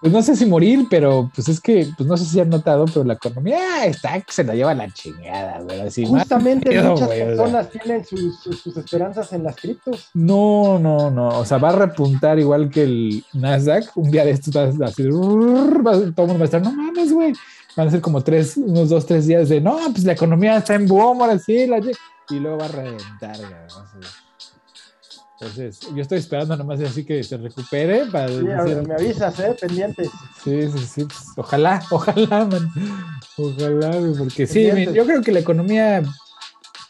pues no sé si morir, pero pues es que, pues no sé si han notado, pero la economía está que se la lleva la chingada, ¿verdad? Justamente muchas personas tienen sus, esperanzas en las criptos. No, no, no, o sea, va a repuntar igual que el Nasdaq, un día de estos va a decir, todo el mundo va a estar, no mames, güey, van a ser como tres, unos dos, tres días de, no, pues la economía está en boom, ahora sí, la... y luego va a reventar, güey, entonces, yo estoy esperando nomás así que se recupere para... Sí, me avisas, ¿eh? Pendientes. Sí, sí, sí. Pues, ojalá, ojalá, man. Ojalá, porque sí, yo creo que la economía,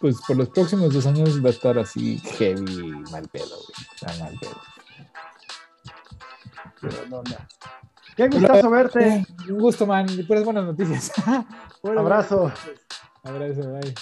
pues por los próximos dos años va a estar así heavy, mal pedo, güey. mal pedo. Pero no, no. Qué gustazo verte. Un gusto, man. Y puras buenas noticias. [laughs] Abrazo. Abrazo, bye.